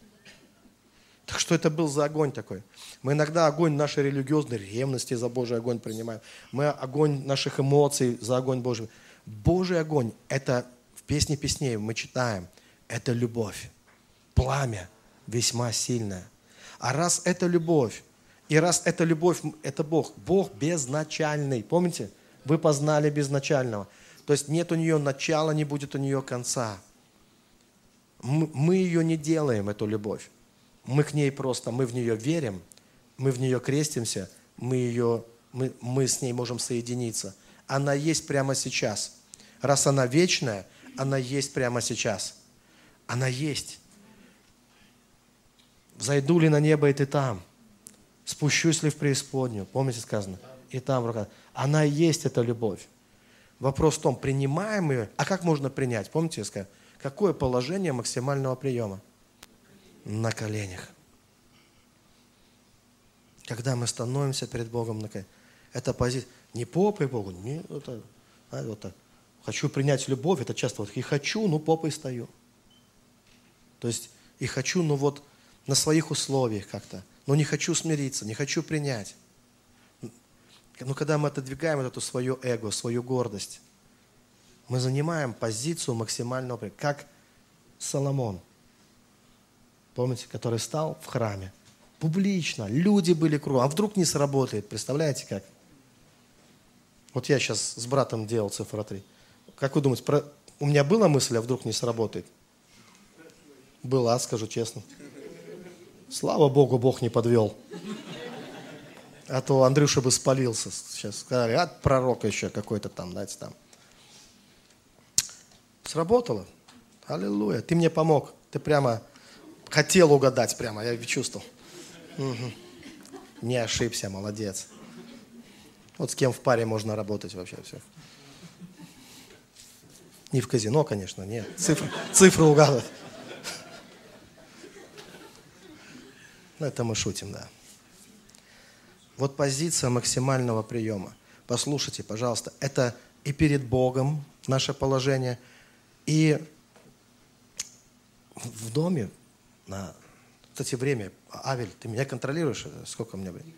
Так что это был за огонь такой? Мы иногда огонь нашей религиозной ревности за Божий огонь принимаем. Мы огонь наших эмоций за огонь Божий. Божий огонь – это в песне песней мы читаем. Это любовь. Пламя весьма сильное. А раз это любовь, и раз это любовь, это Бог, Бог безначальный. Помните? Вы познали безначального. То есть нет у нее начала, не будет у нее конца. Мы ее не делаем, эту любовь. Мы к ней просто, мы в нее верим, мы в нее крестимся, мы, ее, мы, мы с ней можем соединиться. Она есть прямо сейчас. Раз она вечная, она есть прямо сейчас. Она есть. Взойду ли на небо, и ты там. Спущусь ли в преисподнюю. Помните сказано? И там рука. Она есть эта любовь. Вопрос в том, принимаем ее, а как можно принять? Помните, я сказал, какое положение максимального приема? На коленях. Когда мы становимся перед Богом на коленях. Это позиция. Не попой Богу, не это, а, вот так. Хочу принять любовь, это часто вот и хочу, ну попой стою. То есть и хочу, ну вот на своих условиях как-то. Но не хочу смириться, не хочу принять. Но когда мы отодвигаем вот эту свое эго, свою гордость, мы занимаем позицию максимального, как Соломон – помните, который стал в храме. Публично, люди были кругом. А вдруг не сработает, представляете как? Вот я сейчас с братом делал цифра 3. Как вы думаете, про... у меня была мысль, а вдруг не сработает? Была, скажу честно. Слава Богу, Бог не подвел. А то Андрюша бы спалился. Сейчас сказали, а пророка еще какой-то там, знаете, там. Сработало. Аллилуйя. Ты мне помог. Ты прямо Хотел угадать прямо, я чувствовал. Угу. Не ошибся, молодец. Вот с кем в паре можно работать вообще все. Не в казино, конечно, нет. Цифры, цифры угадывать. Ну, это мы шутим, да. Вот позиция максимального приема. Послушайте, пожалуйста, это и перед Богом наше положение, и в доме, на... Кстати, время. Авель, ты меня контролируешь? Сколько у меня времени?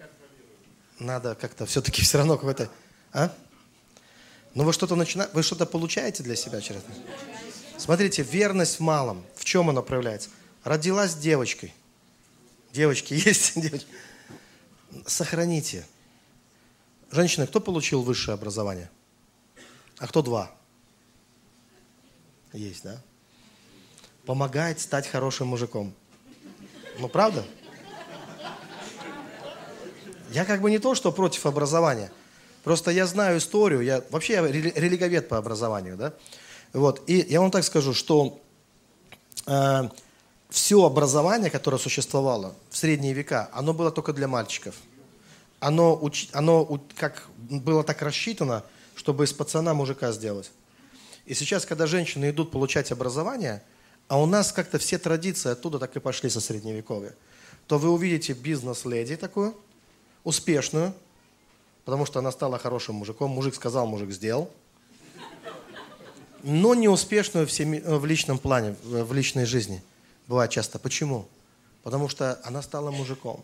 Надо как-то все-таки *laughs* все равно какой-то... А? Ну вы что-то начинаете, вы что-то получаете для себя через? Смотрите, верность в малом. В чем она проявляется? Родилась девочкой. Девочки *laughs* есть? Девочки. Сохраните. Женщины, кто получил высшее образование? А кто два? Есть, да? Помогает стать хорошим мужиком. Ну, правда? Я как бы не то, что против образования. Просто я знаю историю. Я вообще я религовед по образованию, да? Вот. И я вам так скажу, что э, все образование, которое существовало в средние века, оно было только для мальчиков. Оно, уч, оно как, было так рассчитано, чтобы из пацана мужика сделать. И сейчас, когда женщины идут получать образование, а у нас как-то все традиции оттуда так и пошли со средневековья, то вы увидите бизнес-леди такую, успешную, потому что она стала хорошим мужиком. Мужик сказал, мужик сделал. но неуспешную в, семи- в личном плане, в личной жизни. Бывает часто. Почему? Потому что она стала мужиком.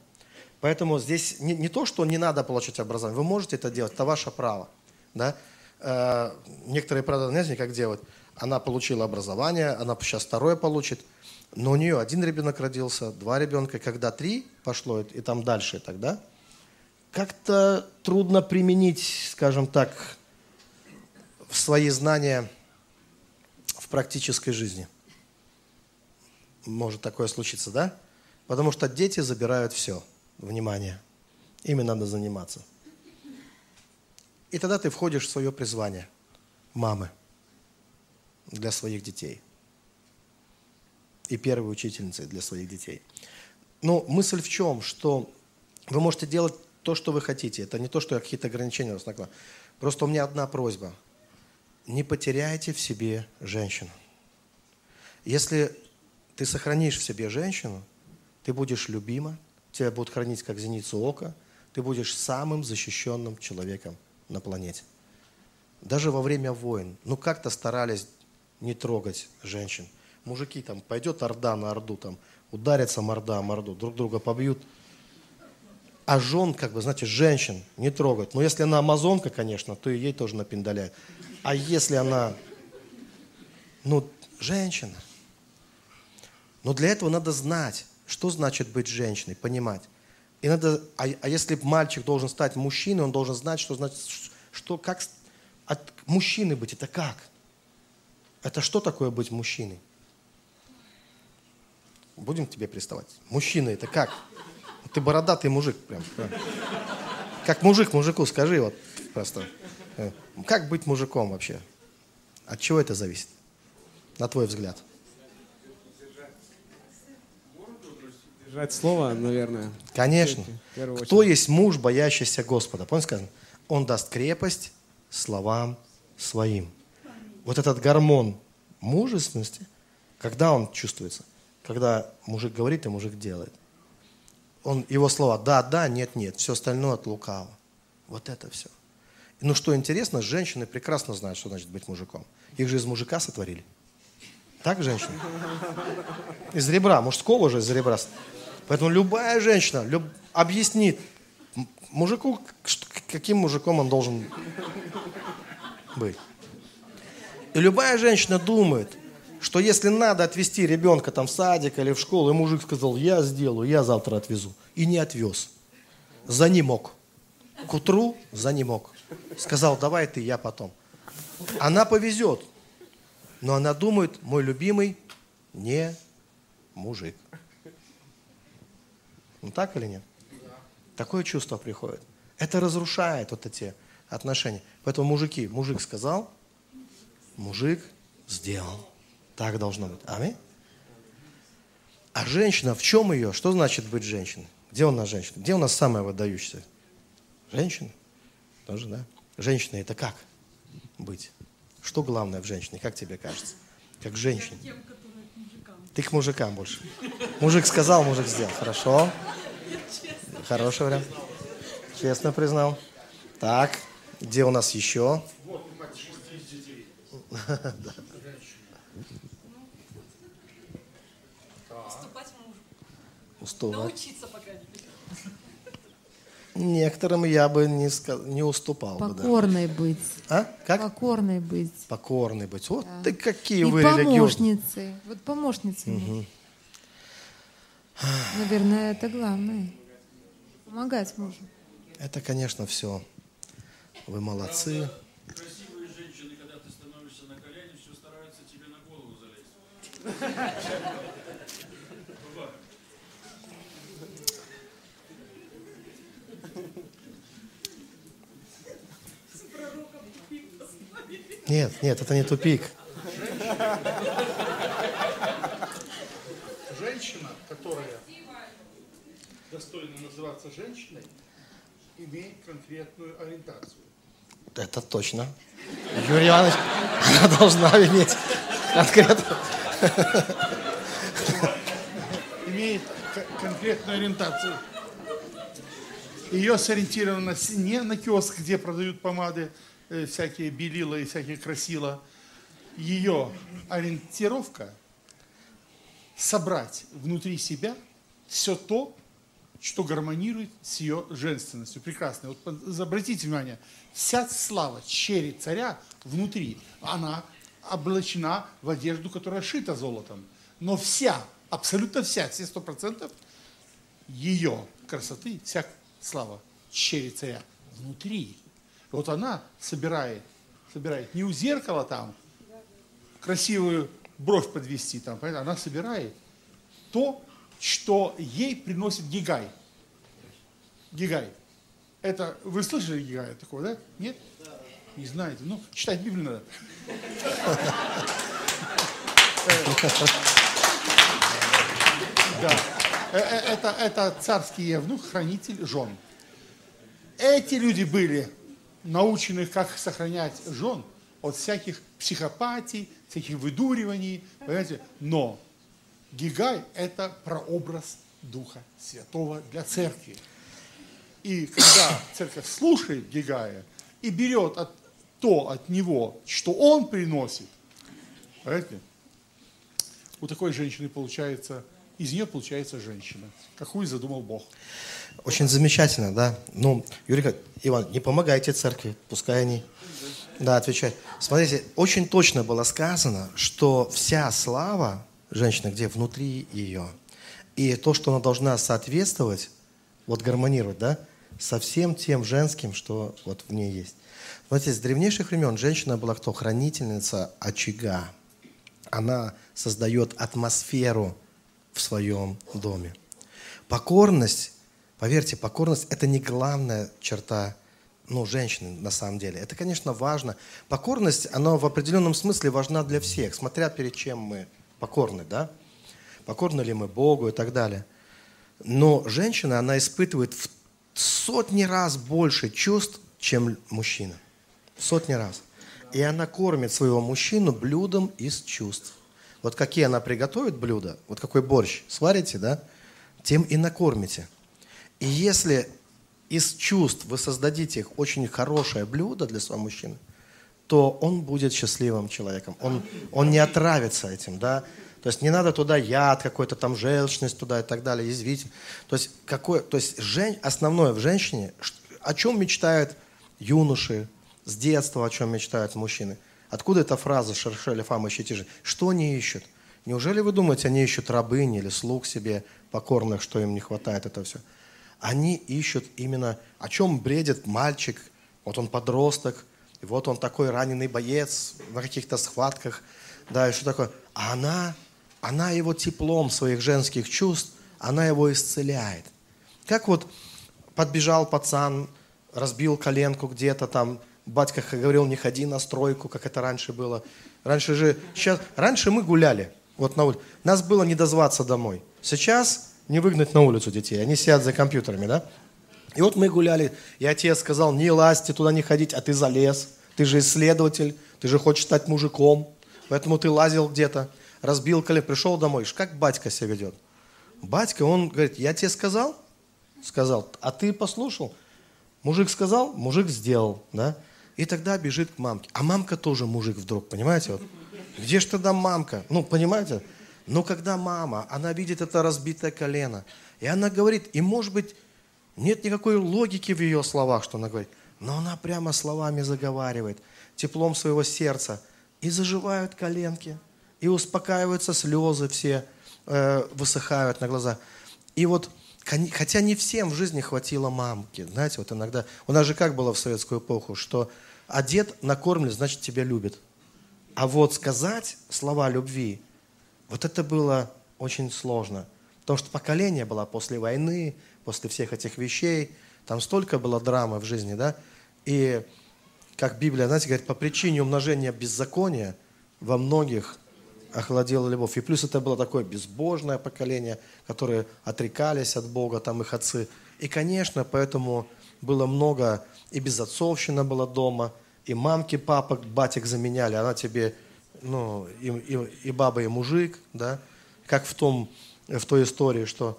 Поэтому здесь не, не то, что не надо получать образование. Вы можете это делать, это ваше право. Да? Э, некоторые, правда, знаете, как делают? Она получила образование, она сейчас второе получит, но у нее один ребенок родился, два ребенка, когда три пошло, и там дальше тогда, как-то трудно применить, скажем так, в свои знания в практической жизни. Может такое случиться, да? Потому что дети забирают все, внимание. Ими надо заниматься. И тогда ты входишь в свое призвание мамы для своих детей. И первой учительницы для своих детей. Но мысль в чем? Что вы можете делать то, что вы хотите. Это не то, что я какие-то ограничения у вас накладываю. Просто у меня одна просьба. Не потеряйте в себе женщину. Если ты сохранишь в себе женщину, ты будешь любима, тебя будут хранить как зеницу ока, ты будешь самым защищенным человеком на планете. Даже во время войн, ну как-то старались не трогать женщин. Мужики там, пойдет орда на орду, там, ударятся морда о морду, друг друга побьют. А жен, как бы, знаете, женщин не трогать. Но если она амазонка, конечно, то и ей тоже напиндаляют. А если она, ну, женщина. Но для этого надо знать, что значит быть женщиной, понимать. И надо, а, а если мальчик должен стать мужчиной, он должен знать, что значит, что, как от мужчины быть, это как? Это что такое быть мужчиной? Будем к тебе приставать. Мужчина это как? Ты бородатый мужик прям. прям. Как мужик мужику, скажи вот просто. Как быть мужиком вообще? От чего это зависит? На твой взгляд. Держать слово, наверное. Конечно. Кто есть муж, боящийся Господа? Помните сказано? Он даст крепость словам своим. Вот этот гормон мужественности, когда он чувствуется? Когда мужик говорит и мужик делает. Он, его слова «да, да», «нет, нет», все остальное от лукава. Вот это все. Ну что интересно, женщины прекрасно знают, что значит быть мужиком. Их же из мужика сотворили. Так, женщины? Из ребра, мужского же из ребра. Поэтому любая женщина люб- объяснит мужику, каким мужиком он должен быть. И любая женщина думает, что если надо отвезти ребенка там в садик или в школу, и мужик сказал, я сделаю, я завтра отвезу. И не отвез. За ним мог. К утру за ним мог. Сказал, давай ты, я потом. Она повезет. Но она думает, мой любимый не мужик. Ну так или нет? Такое чувство приходит. Это разрушает вот эти отношения. Поэтому мужики, мужик сказал, мужик сделал. Так должно быть. Аминь. А женщина, в чем ее? Что значит быть женщиной? Где у нас женщина? Где у нас самая выдающаяся? Женщина? Тоже, да? Женщина это как быть? Что главное в женщине, как тебе кажется? Как женщине? Ты к мужикам больше. Мужик сказал, мужик сделал. Хорошо. Хороший вариант. Честно признал. Так, где у нас еще? Уступать мужу. Уступать. Научиться пока не Некоторым я бы не, ска- не уступал бы. да. Покорной быть. А? Как? Покорной быть. Покорный быть. Вот ты какие И вы религиозные. помощницей. Вот помощницей. быть. Наверное, это главное. Помогать мужу. Это, конечно, все. Вы молодцы. Красивые женщины, когда ты становишься на колени, все стараются тебе на голову залезть. Нет, нет, это не тупик. Женщина, которая достойна называться женщиной, имеет конкретную ориентацию. Это точно. Юрий Иванович, *laughs* она должна иметь конкретно. *laughs* Имеет конкретную ориентацию. Ее сориентированность не на киоск, где продают помады, э, всякие белила и всякие красила. ее ориентировка собрать внутри себя все то, что гармонирует с ее женственностью. Прекрасно. Вот обратите внимание, вся слава черри царя внутри, она облачена в одежду, которая шита золотом. Но вся, абсолютно вся, все сто процентов ее красоты, вся слава черри царя внутри. Вот она собирает, собирает не у зеркала там красивую бровь подвести, там, она собирает то, что ей приносит гигай. Гигай. Это, вы слышали гигая такого, да? Нет? Не знаете. Ну, читать Библию надо. Да. Э, э, Это, это царский евнух, хранитель жен. Эти люди были научены, как сохранять жен от всяких психопатий, всяких выдуриваний, понимаете? Но Гигай – это прообраз Духа Святого для церкви. И когда церковь слушает Гигая и берет от, то от него, что он приносит, понимаете, у такой женщины получается, из нее получается женщина, какую задумал Бог. Очень замечательно, да. Ну, Юрий, Иван, не помогайте церкви, пускай они, да, отвечают. Смотрите, очень точно было сказано, что вся слава женщины, где внутри ее, и то, что она должна соответствовать, вот гармонировать, да, со всем тем женским, что вот в ней есть. Смотрите, с древнейших времен женщина была кто? Хранительница очага. Она создает атмосферу в своем доме. Покорность, поверьте, покорность – это не главная черта ну, женщины на самом деле. Это, конечно, важно. Покорность, она в определенном смысле важна для всех, смотря перед чем мы покорны, да? Покорны ли мы Богу и так далее. Но женщина, она испытывает в сотни раз больше чувств, чем мужчина. Сотни раз. И она кормит своего мужчину блюдом из чувств. Вот какие она приготовит блюда, вот какой борщ сварите, да, тем и накормите. И если из чувств вы создадите очень хорошее блюдо для своего мужчины, то он будет счастливым человеком. Он, он не отравится этим, да. То есть не надо туда яд какой-то, там желчность туда и так далее, язвить. То есть, какое, то есть жен, основное в женщине, о чем мечтают юноши с детства, о чем мечтают мужчины. Откуда эта фраза «шершели фам ищите же»? Что они ищут? Неужели вы думаете, они ищут рабынь или слуг себе покорных, что им не хватает это все? Они ищут именно, о чем бредит мальчик, вот он подросток, и вот он такой раненый боец на каких-то схватках, да, и что такое? А она, она его теплом своих женских чувств, она его исцеляет. Как вот подбежал пацан, разбил коленку где-то там, батька говорил, не ходи на стройку, как это раньше было. Раньше же, сейчас, раньше мы гуляли, вот на улице. Нас было не дозваться домой. Сейчас не выгнать на улицу детей, они сидят за компьютерами, да? И вот мы гуляли, и отец сказал, не лазьте туда не ходить, а ты залез. Ты же исследователь, ты же хочешь стать мужиком, поэтому ты лазил где-то, разбил колено, пришел домой. Как батька себя ведет? Батька, он говорит, я тебе сказал? Сказал, а ты послушал? Мужик сказал, мужик сделал, да? И тогда бежит к мамке. А мамка тоже мужик вдруг, понимаете? Вот. Где же тогда мамка? Ну, понимаете? Но когда мама, она видит это разбитое колено, и она говорит, и может быть, нет никакой логики в ее словах, что она говорит, но она прямо словами заговаривает, теплом своего сердца, и заживают коленки, и успокаиваются слезы все, э, высыхают на глаза. И вот, хотя не всем в жизни хватило мамки, знаете, вот иногда, у нас же как было в советскую эпоху, что одет, накормлен, значит тебя любит. А вот сказать слова любви, вот это было очень сложно. Потому что поколение было после войны, после всех этих вещей. Там столько было драмы в жизни, да? И как Библия, знаете, говорит, по причине умножения беззакония во многих охладела любовь. И плюс это было такое безбожное поколение, которые отрекались от Бога, там их отцы. И, конечно, поэтому было много, и безотцовщина была дома, и мамки, папок, батик заменяли, она тебе, ну, и, и, и баба, и мужик, да, как в, том, в той истории, что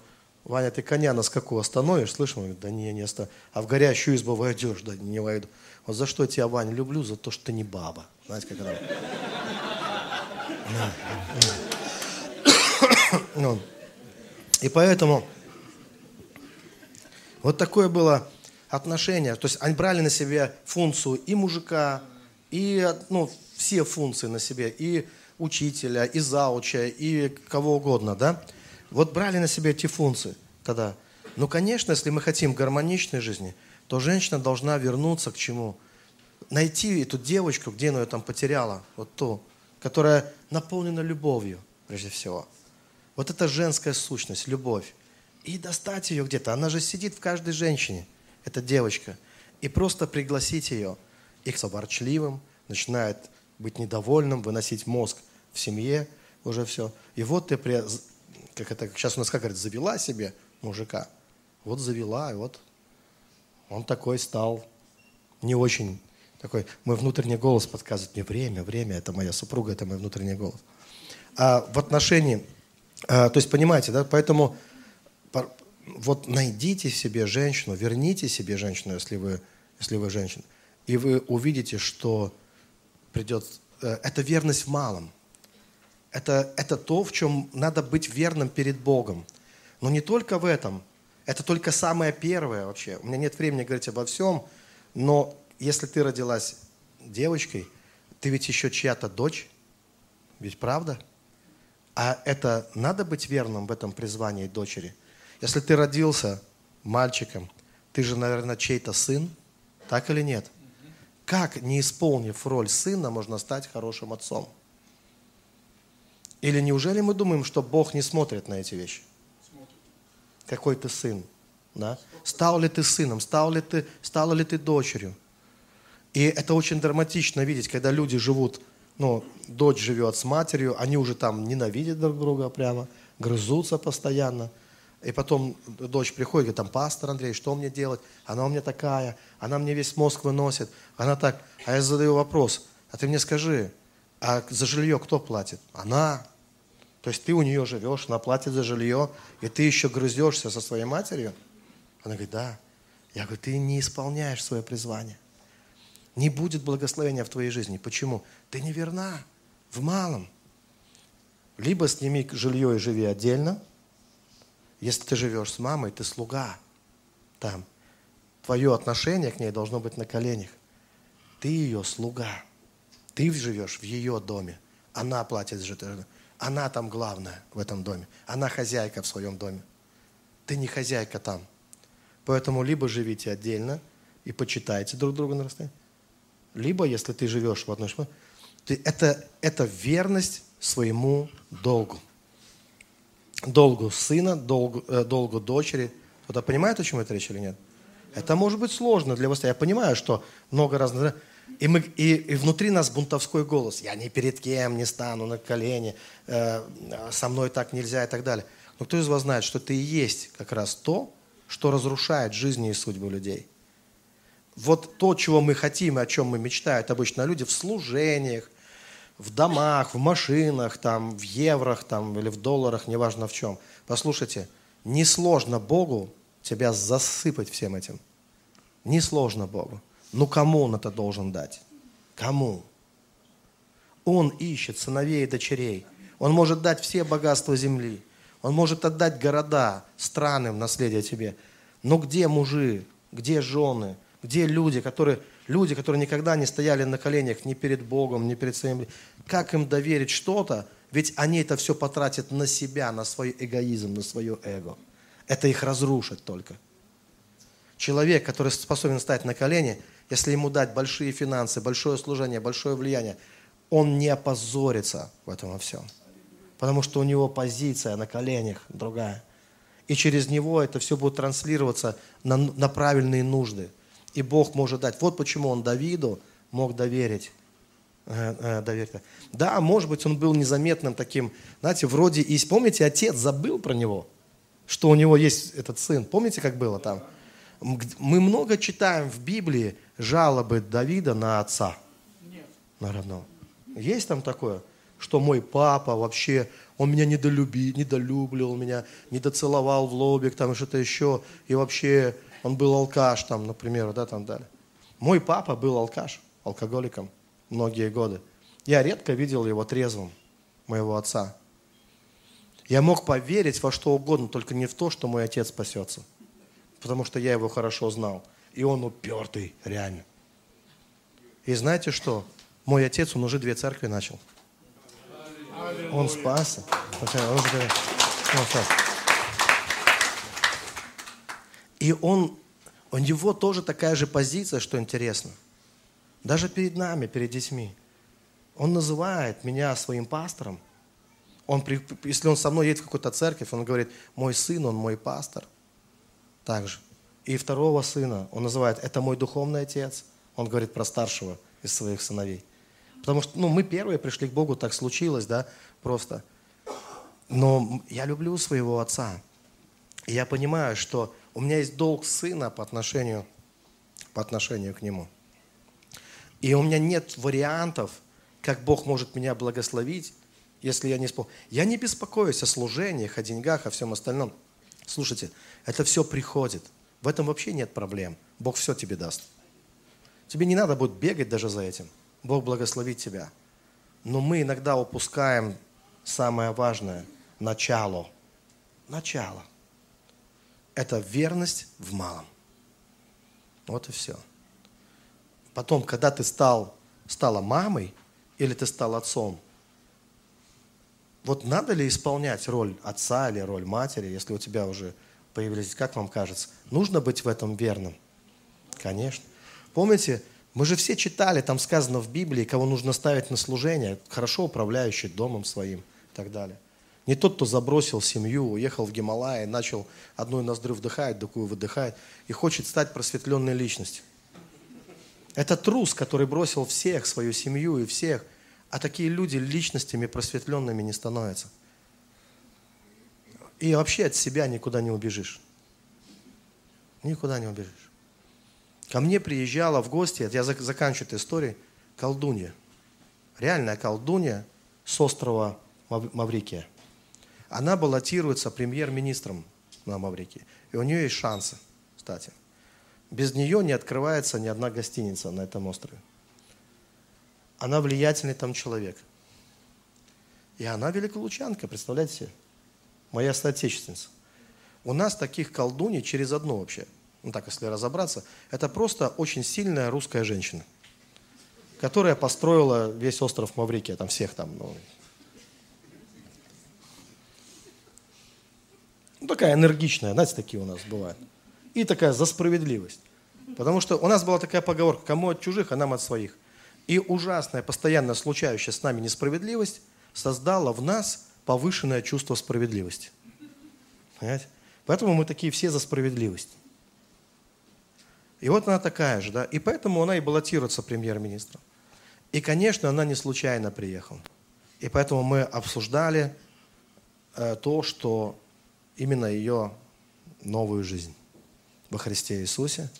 Ваня, ты коня на скаку остановишь, слышишь? Он говорит, да не, не остановишь. А в горящую избу войдешь, да не войду. Вот за что я тебя, Ваня, люблю? За то, что ты не баба. Знаете, как это? *coughs* Ну, И поэтому вот такое было отношение. То есть они брали на себя функцию и мужика, и ну, все функции на себе, и учителя, и зауча, и кого угодно, да? Вот брали на себя эти функции тогда. Ну, конечно, если мы хотим гармоничной жизни, то женщина должна вернуться к чему? Найти эту девочку, где она ее там потеряла, вот ту, которая наполнена любовью, прежде всего. Вот это женская сущность, любовь. И достать ее где-то. Она же сидит в каждой женщине, эта девочка. И просто пригласить ее. Их ворчливым, начинает быть недовольным, выносить мозг в семье, уже все. И вот ты, при, как это сейчас у нас как говорят, завела себе мужика. Вот завела, и вот он такой стал не очень такой, мой внутренний голос подсказывает мне время, время, это моя супруга, это мой внутренний голос. А в отношении, а, то есть понимаете, да, поэтому вот найдите себе женщину, верните себе женщину, если вы, если вы женщина, и вы увидите, что придет... Э, это верность в малом. Это, это то, в чем надо быть верным перед Богом. Но не только в этом. Это только самое первое вообще. У меня нет времени говорить обо всем, но если ты родилась девочкой, ты ведь еще чья-то дочь, ведь правда? А это надо быть верным в этом призвании дочери. Если ты родился мальчиком, ты же, наверное, чей-то сын, так или нет? Как, не исполнив роль сына, можно стать хорошим отцом? Или неужели мы думаем, что Бог не смотрит на эти вещи? Какой ты сын? Да? Стал ли ты сыном? Стал ли ты, стала ли ты дочерью? И это очень драматично видеть, когда люди живут, ну, дочь живет с матерью, они уже там ненавидят друг друга прямо, грызутся постоянно. И потом дочь приходит, говорит, там, пастор Андрей, что мне делать? Она у меня такая, она мне весь мозг выносит, она так. А я задаю вопрос, а ты мне скажи, а за жилье кто платит? Она. То есть ты у нее живешь, она платит за жилье, и ты еще грызешься со своей матерью? Она говорит, да. Я говорю, ты не исполняешь свое призвание. Не будет благословения в твоей жизни. Почему? Ты не верна в малом. Либо сними жилье и живи отдельно, если ты живешь с мамой, ты слуга там. Твое отношение к ней должно быть на коленях. Ты ее слуга. Ты живешь в ее доме. Она платит жилье. Она там главная в этом доме. Она хозяйка в своем доме. Ты не хозяйка там. Поэтому либо живите отдельно и почитайте друг друга на расстоянии, либо, если ты живешь в одной школе, это, это верность своему долгу долгу сына, долгу, э, долгу дочери. Кто-то понимает, о чем это речь или нет? Это может быть сложно для вас. Я понимаю, что много разных... И, мы, и, и внутри нас бунтовской голос. Я ни перед кем не стану на колени, э, со мной так нельзя и так далее. Но кто из вас знает, что это и есть как раз то, что разрушает жизни и судьбы людей? Вот то, чего мы хотим и о чем мы мечтают обычно люди в служениях, в домах, в машинах, там, в еврох там, или в долларах, неважно в чем. Послушайте, несложно Богу тебя засыпать всем этим. Несложно Богу. Ну кому Он это должен дать? Кому? Он ищет сыновей и дочерей. Он может дать все богатства земли. Он может отдать города, страны в наследие тебе. Но где мужи, где жены, где люди, которые Люди, которые никогда не стояли на коленях ни перед Богом, ни перед своим... Как им доверить что-то? Ведь они это все потратят на себя, на свой эгоизм, на свое эго. Это их разрушит только. Человек, который способен стать на колени, если ему дать большие финансы, большое служение, большое влияние, он не опозорится в этом во всем. Потому что у него позиция на коленях другая. И через него это все будет транслироваться на, на правильные нужды – и Бог может дать. Вот почему он Давиду мог доверить. Э, э, доверить. Да, может быть, он был незаметным таким, знаете, вроде и помните, отец забыл про него, что у него есть этот сын. Помните, как было там? Мы много читаем в Библии жалобы Давида на отца. Нет. На родного. Есть там такое, что мой папа вообще, он меня недолюбил, недолюбливал меня, недоцеловал в лобик, там что-то еще, и вообще он был алкаш там, например, да, там далее. Мой папа был алкаш, алкоголиком многие годы. Я редко видел его трезвым. моего отца. Я мог поверить во что угодно, только не в то, что мой отец спасется. Потому что я его хорошо знал. И он упертый, реально. И знаете что? Мой отец, он уже две церкви начал. Он спасся. Он спасся. И он, у него тоже такая же позиция, что интересно. Даже перед нами, перед детьми. Он называет меня своим пастором. Он, если он со мной едет в какую-то церковь, он говорит, мой сын, он мой пастор. Также. И второго сына он называет, это мой духовный отец. Он говорит про старшего из своих сыновей. Потому что ну, мы первые пришли к Богу, так случилось, да, просто. Но я люблю своего отца. И я понимаю, что у меня есть долг сына по отношению, по отношению к нему. И у меня нет вариантов, как Бог может меня благословить, если я не исполню. Я не беспокоюсь о служениях, о деньгах, о всем остальном. Слушайте, это все приходит. В этом вообще нет проблем. Бог все тебе даст. Тебе не надо будет бегать даже за этим. Бог благословит тебя. Но мы иногда упускаем самое важное – начало. Начало. Это верность в малом. Вот и все. Потом, когда ты стал, стала мамой или ты стал отцом, вот надо ли исполнять роль отца или роль матери, если у тебя уже появились, как вам кажется, нужно быть в этом верным? Конечно. Помните, мы же все читали, там сказано в Библии, кого нужно ставить на служение, хорошо управляющий домом своим и так далее. Не тот, кто забросил семью, уехал в Гималай, начал одной ноздрю вдыхать, другую выдыхать, и хочет стать просветленной личностью. Это трус, который бросил всех, свою семью и всех. А такие люди личностями просветленными не становятся. И вообще от себя никуда не убежишь. Никуда не убежишь. Ко мне приезжала в гости, я зак- заканчиваю эту историю, колдунья. Реальная колдунья с острова Мав- Маврикия. Она баллотируется премьер-министром на Маврикии. И у нее есть шансы, кстати. Без нее не открывается ни одна гостиница на этом острове. Она влиятельный там человек. И она великолучанка, представляете себе? Моя соотечественница. У нас таких колдуней через одну вообще. Ну так, если разобраться, это просто очень сильная русская женщина, которая построила весь остров Маврикия, там всех там. Ну, Ну, такая энергичная, знаете, такие у нас бывают. И такая за справедливость. Потому что у нас была такая поговорка, кому от чужих, а нам от своих. И ужасная, постоянно случающая с нами несправедливость создала в нас повышенное чувство справедливости. Понимаете? Поэтому мы такие все за справедливость. И вот она такая же, да. И поэтому она и баллотируется премьер-министром. И, конечно, она не случайно приехала. И поэтому мы обсуждали э, то, что именно ее новую жизнь во Христе Иисусе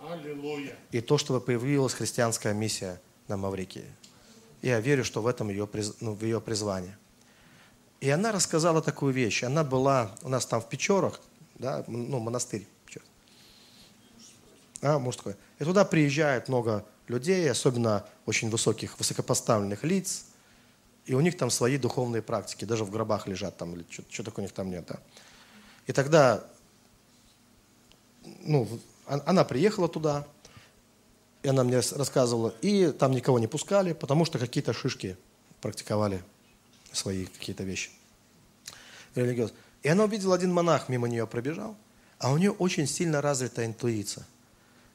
Аллилуйя. и то, чтобы появилась христианская миссия на Маврикии. Я верю, что в этом ее, ну, в ее призвание. И она рассказала такую вещь. Она была у нас там в Печорах, да, ну, монастырь. А, мужской. И туда приезжает много людей, особенно очень высоких, высокопоставленных лиц. И у них там свои духовные практики, даже в гробах лежат там, или что, что такое у них там нет. Да. И тогда ну, она приехала туда, и она мне рассказывала, и там никого не пускали, потому что какие-то шишки практиковали свои какие-то вещи религиозные. И она увидела, один монах мимо нее пробежал, а у нее очень сильно развита интуиция.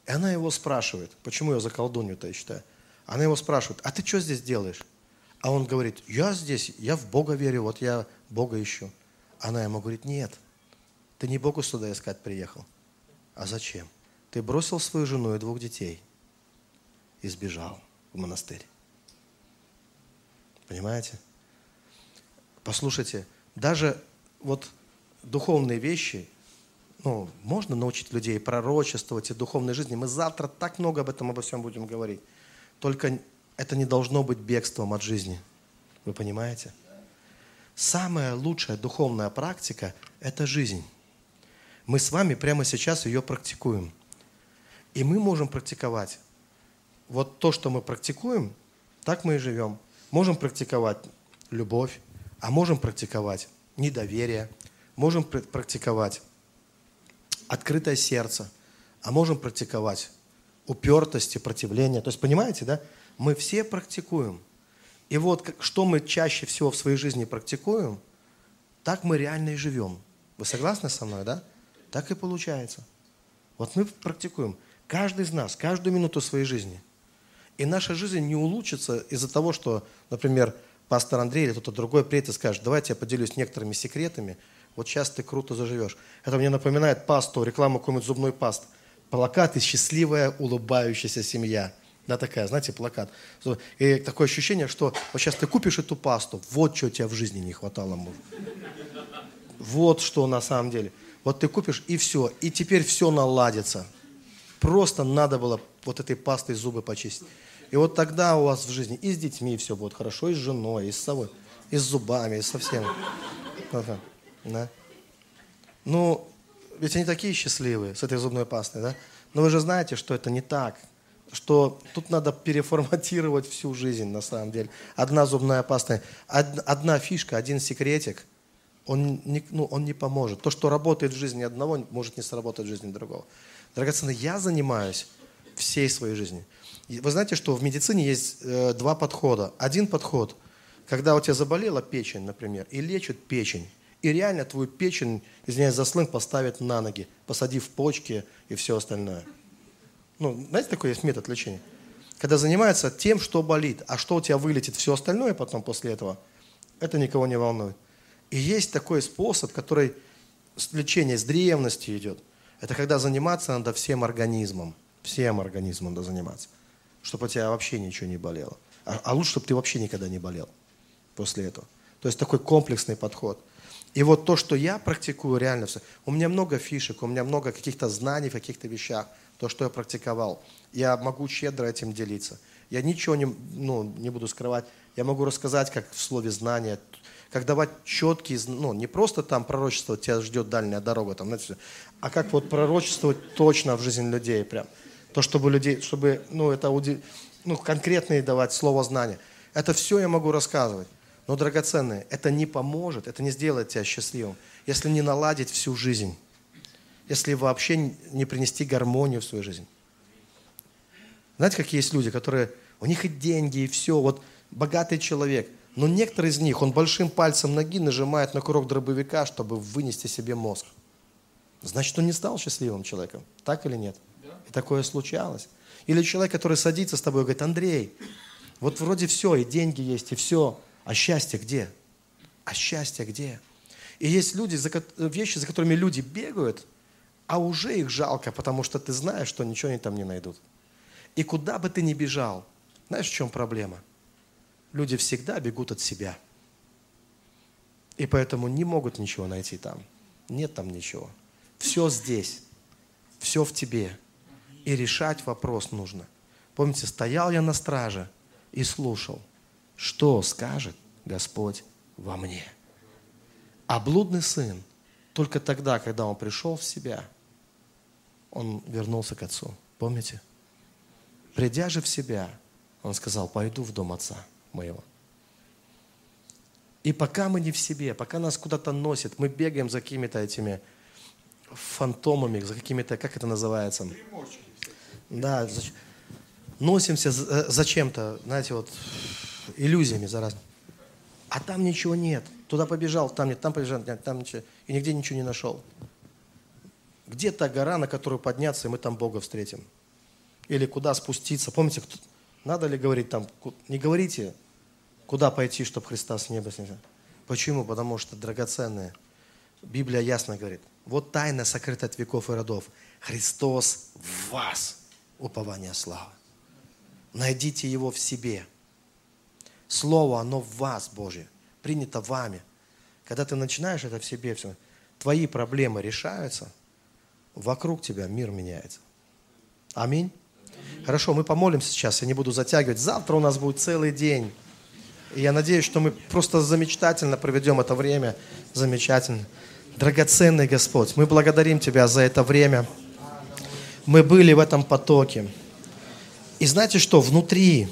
И она его спрашивает, почему я за колдунью-то я считаю. Она его спрашивает, а ты что здесь делаешь? А он говорит, я здесь, я в Бога верю, вот я Бога ищу. Она ему говорит, нет, ты не Богу сюда искать приехал. А зачем? Ты бросил свою жену и двух детей и сбежал в монастырь. Понимаете? Послушайте, даже вот духовные вещи, ну, можно научить людей пророчествовать и духовной жизни. Мы завтра так много об этом, обо всем будем говорить. Только это не должно быть бегством от жизни. Вы понимаете? Самая лучшая духовная практика – это жизнь. Мы с вами прямо сейчас ее практикуем. И мы можем практиковать. Вот то, что мы практикуем, так мы и живем. Можем практиковать любовь, а можем практиковать недоверие, можем пр- практиковать открытое сердце, а можем практиковать упертость и противление. То есть, понимаете, да? Мы все практикуем. И вот что мы чаще всего в своей жизни практикуем, так мы реально и живем. Вы согласны со мной, да? Так и получается. Вот мы практикуем. Каждый из нас, каждую минуту своей жизни. И наша жизнь не улучшится из-за того, что, например, пастор Андрей или кто-то другой приедет и скажет, давайте я поделюсь некоторыми секретами, вот сейчас ты круто заживешь. Это мне напоминает пасту, рекламу какой-нибудь зубной пасты. Плакат и счастливая, улыбающаяся семья. Да, такая, знаете, плакат. И такое ощущение, что вот сейчас ты купишь эту пасту, вот что тебе в жизни не хватало, муж. Вот что на самом деле. Вот ты купишь, и все. И теперь все наладится. Просто надо было вот этой пастой зубы почистить. И вот тогда у вас в жизни и с детьми все будет хорошо, и с женой, и с собой, и с зубами, и со всем. Ага. Да. Ну, ведь они такие счастливые с этой зубной пастой, да? Но вы же знаете, что это не так. Что тут надо переформатировать всю жизнь, на самом деле. Одна зубная паста, од- одна фишка, один секретик, он не, ну, он не поможет. То, что работает в жизни одного, может не сработать в жизни другого. Драгоценные, я занимаюсь всей своей жизнью. Вы знаете, что в медицине есть э, два подхода. Один подход, когда у тебя заболела печень, например, и лечат печень. И реально твою печень, извиняюсь за сленг, поставят на ноги, посадив почки и все остальное. Ну, знаете, такой есть метод лечения? Когда занимаются тем, что болит, а что у тебя вылетит, все остальное потом после этого, это никого не волнует. И есть такой способ, который с лечения с древности идет. Это когда заниматься надо всем организмом. Всем организмом надо заниматься. Чтобы у тебя вообще ничего не болело. А, а лучше, чтобы ты вообще никогда не болел после этого. То есть такой комплексный подход. И вот то, что я практикую реально все. У меня много фишек, у меня много каких-то знаний в каких-то вещах. То, что я практиковал. Я могу щедро этим делиться. Я ничего не, ну, не буду скрывать. Я могу рассказать, как в слове знания, как давать четкие, ну, не просто там пророчество, тебя ждет дальняя дорога, там, знаете, а как вот пророчествовать точно в жизнь людей прям. То, чтобы людей, чтобы, ну, это, ну, конкретные давать слово знания. Это все я могу рассказывать. Но, драгоценные, это не поможет, это не сделает тебя счастливым, если не наладить всю жизнь, если вообще не принести гармонию в свою жизнь. Знаете, какие есть люди, которые, у них и деньги, и все, вот богатый человек, но некоторые из них, он большим пальцем ноги нажимает на курок дробовика, чтобы вынести себе мозг. Значит, он не стал счастливым человеком. Так или нет? И такое случалось. Или человек, который садится с тобой и говорит, Андрей, вот вроде все, и деньги есть, и все, а счастье где? А счастье где? И есть люди, вещи, за которыми люди бегают, а уже их жалко, потому что ты знаешь, что ничего они там не найдут. И куда бы ты ни бежал, знаешь, в чем проблема? Люди всегда бегут от себя. И поэтому не могут ничего найти там. Нет там ничего. Все здесь. Все в тебе. И решать вопрос нужно. Помните, стоял я на страже и слушал, что скажет Господь во мне. А блудный сын только тогда, когда он пришел в себя, он вернулся к отцу. Помните? Придя же в себя, он сказал, пойду в дом отца моего. И пока мы не в себе, пока нас куда-то носит, мы бегаем за какими-то этими фантомами, за какими-то, как это называется? Да, носимся за, за чем-то, знаете, вот иллюзиями за раз. А там ничего нет. Туда побежал, там нет, там побежал, нет, там ничего. И нигде ничего не нашел. Где та гора, на которую подняться, и мы там Бога встретим? Или куда спуститься? Помните, кто- надо ли говорить там? Не говорите, куда пойти, чтобы Христа с неба снять. Почему? Потому что драгоценное. Библия ясно говорит. Вот тайна сокрыта от веков и родов. Христос в вас. Упование славы. Найдите его в себе. Слово, оно в вас, Божье. Принято вами. Когда ты начинаешь это в себе все, твои проблемы решаются, вокруг тебя мир меняется. Аминь. Хорошо, мы помолимся сейчас, я не буду затягивать. Завтра у нас будет целый день. И я надеюсь, что мы просто замечательно проведем это время. Замечательно. Драгоценный Господь, мы благодарим Тебя за это время. Мы были в этом потоке. И знаете что, внутри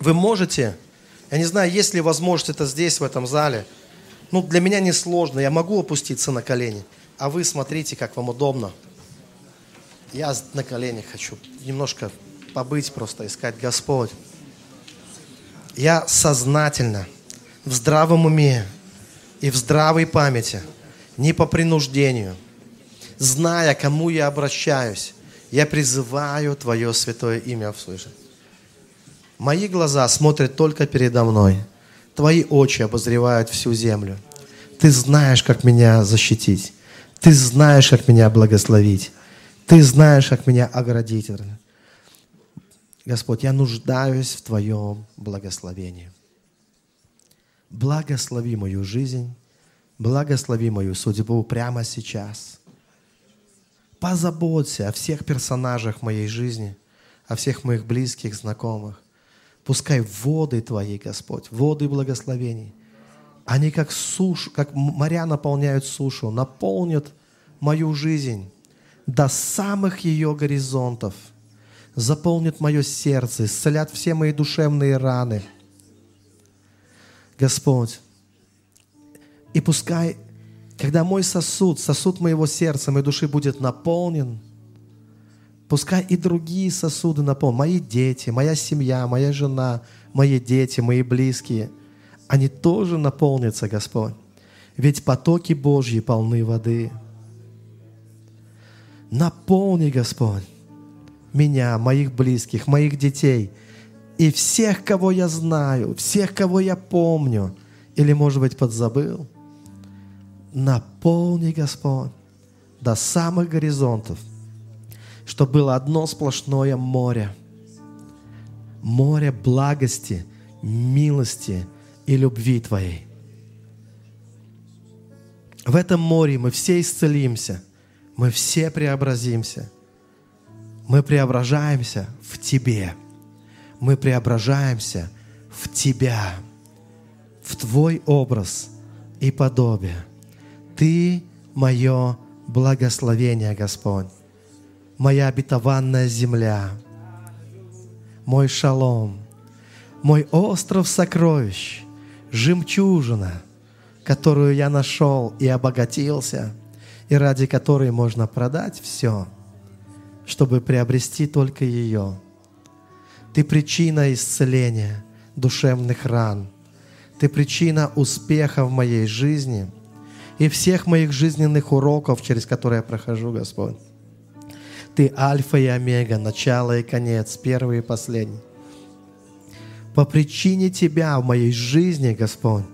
вы можете Я не знаю, есть ли возможность это здесь, в этом зале. Ну, для меня не сложно. Я могу опуститься на колени. А вы смотрите, как вам удобно. Я на коленях хочу немножко побыть, просто искать Господь. Я сознательно, в здравом уме и в здравой памяти, не по принуждению, зная, кому я обращаюсь, я призываю Твое святое имя жизнь. Мои глаза смотрят только передо мной. Твои очи обозревают всю землю. Ты знаешь, как меня защитить. Ты знаешь, как меня благословить. Ты знаешь, как меня оградить. Господь, я нуждаюсь в Твоем благословении. Благослови мою жизнь, благослови мою судьбу прямо сейчас. Позаботься о всех персонажах моей жизни, о всех моих близких, знакомых. Пускай воды Твои, Господь, воды благословений, они как сушу, как моря наполняют сушу, наполнят мою жизнь до самых ее горизонтов, заполнят мое сердце, исцелят все мои душевные раны. Господь, и пускай, когда мой сосуд, сосуд моего сердца, моей души будет наполнен – Пускай и другие сосуды наполнят. Мои дети, моя семья, моя жена, мои дети, мои близкие. Они тоже наполнятся, Господь. Ведь потоки Божьи полны воды. Наполни, Господь, меня, моих близких, моих детей и всех, кого я знаю, всех, кого я помню или, может быть, подзабыл. Наполни, Господь, до самых горизонтов – что было одно сплошное море. Море благости, милости и любви Твоей. В этом море мы все исцелимся, мы все преобразимся. Мы преображаемся в Тебе. Мы преображаемся в Тебя, в Твой образ и подобие. Ты мое благословение, Господь. Моя обетованная земля, мой шалом, мой остров сокровищ, жемчужина, которую я нашел и обогатился, и ради которой можно продать все, чтобы приобрести только ее. Ты причина исцеления душевных ран. Ты причина успеха в моей жизни и всех моих жизненных уроков, через которые я прохожу, Господь. Ты альфа и омега, начало и конец, первый и последний. По причине Тебя в моей жизни, Господь,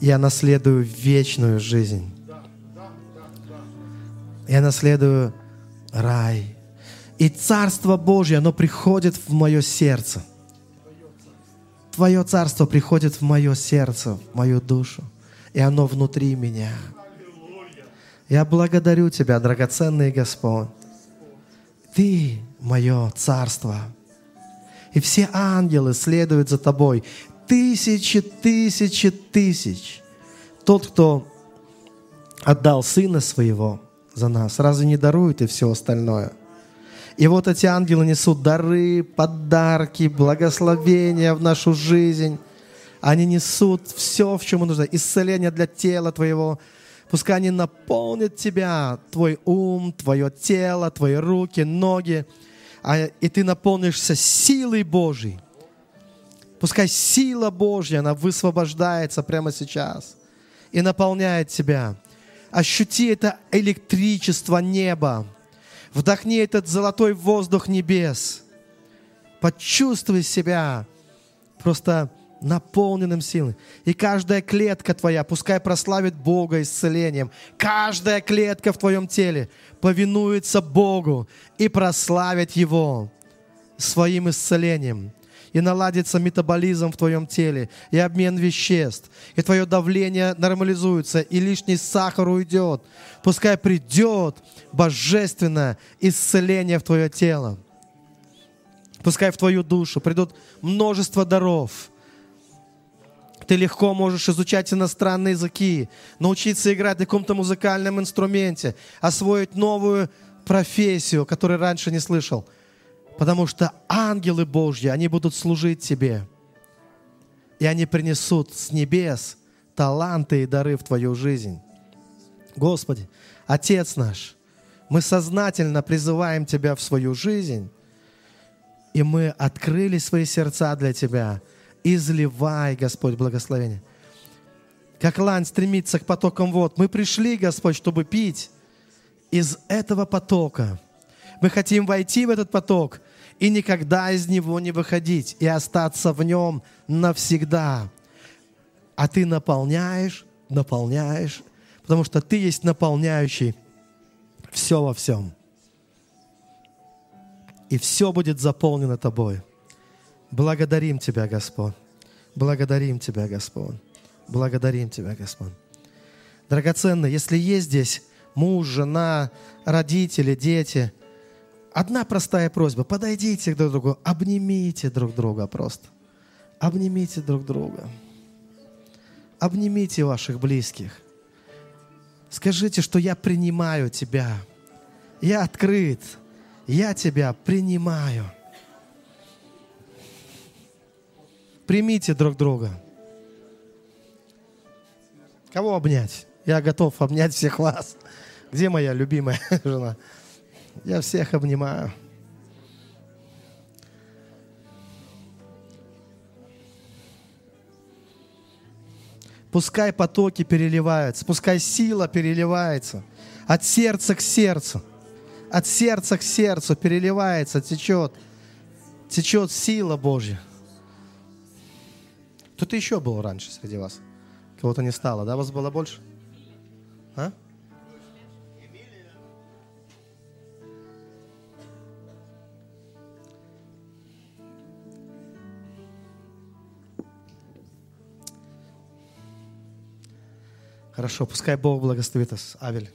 я наследую вечную жизнь. Я наследую рай. И Царство Божье, оно приходит в мое сердце. Твое Царство приходит в мое сердце, в мою душу. И оно внутри меня. Я благодарю Тебя, драгоценный Господь. Ты мое царство. И все ангелы следуют за тобой. Тысячи, тысячи, тысяч. Тот, кто отдал Сына Своего за нас, разве не дарует и все остальное? И вот эти ангелы несут дары, подарки, благословения в нашу жизнь. Они несут все, в чем нужно. Исцеление для тела твоего, Пускай они наполнят тебя, твой ум, твое тело, твои руки, ноги, а, и ты наполнишься силой Божьей. Пускай сила Божья, она высвобождается прямо сейчас и наполняет тебя. Ощути это электричество неба. Вдохни этот золотой воздух небес. Почувствуй себя просто наполненным силой. И каждая клетка твоя пускай прославит Бога исцелением. Каждая клетка в твоем теле повинуется Богу и прославит Его своим исцелением. И наладится метаболизм в твоем теле, и обмен веществ, и твое давление нормализуется, и лишний сахар уйдет. Пускай придет божественное исцеление в твое тело. Пускай в твою душу придут множество даров – ты легко можешь изучать иностранные языки, научиться играть на каком-то музыкальном инструменте, освоить новую профессию, которую раньше не слышал. Потому что ангелы Божьи, они будут служить тебе. и они принесут с небес таланты и дары в Твою жизнь. Господи, Отец наш, мы сознательно призываем Тебя в свою жизнь, и мы открыли свои сердца для Тебя. Изливай, Господь, благословение. Как лань стремится к потокам вод. Мы пришли, Господь, чтобы пить из этого потока. Мы хотим войти в этот поток и никогда из него не выходить, и остаться в нем навсегда. А ты наполняешь, наполняешь, потому что ты есть наполняющий все во всем. И все будет заполнено тобой. Благодарим Тебя, Господь. Благодарим Тебя, Господь. Благодарим Тебя, Господь. Драгоценный, если есть здесь муж, жена, родители, дети, одна простая просьба. Подойдите друг к другу, обнимите друг друга просто. Обнимите друг друга. Обнимите ваших близких. Скажите, что я принимаю тебя. Я открыт. Я тебя принимаю. Примите друг друга. Кого обнять? Я готов обнять всех вас. Где моя любимая *laughs* жена? Я всех обнимаю. Пускай потоки переливаются, пускай сила переливается от сердца к сердцу, от сердца к сердцу переливается, течет, течет сила Божья. Кто-то еще был раньше среди вас? Кого-то не стало, да? Вас было больше? А? Хорошо, пускай Бог благословит вас. Авель.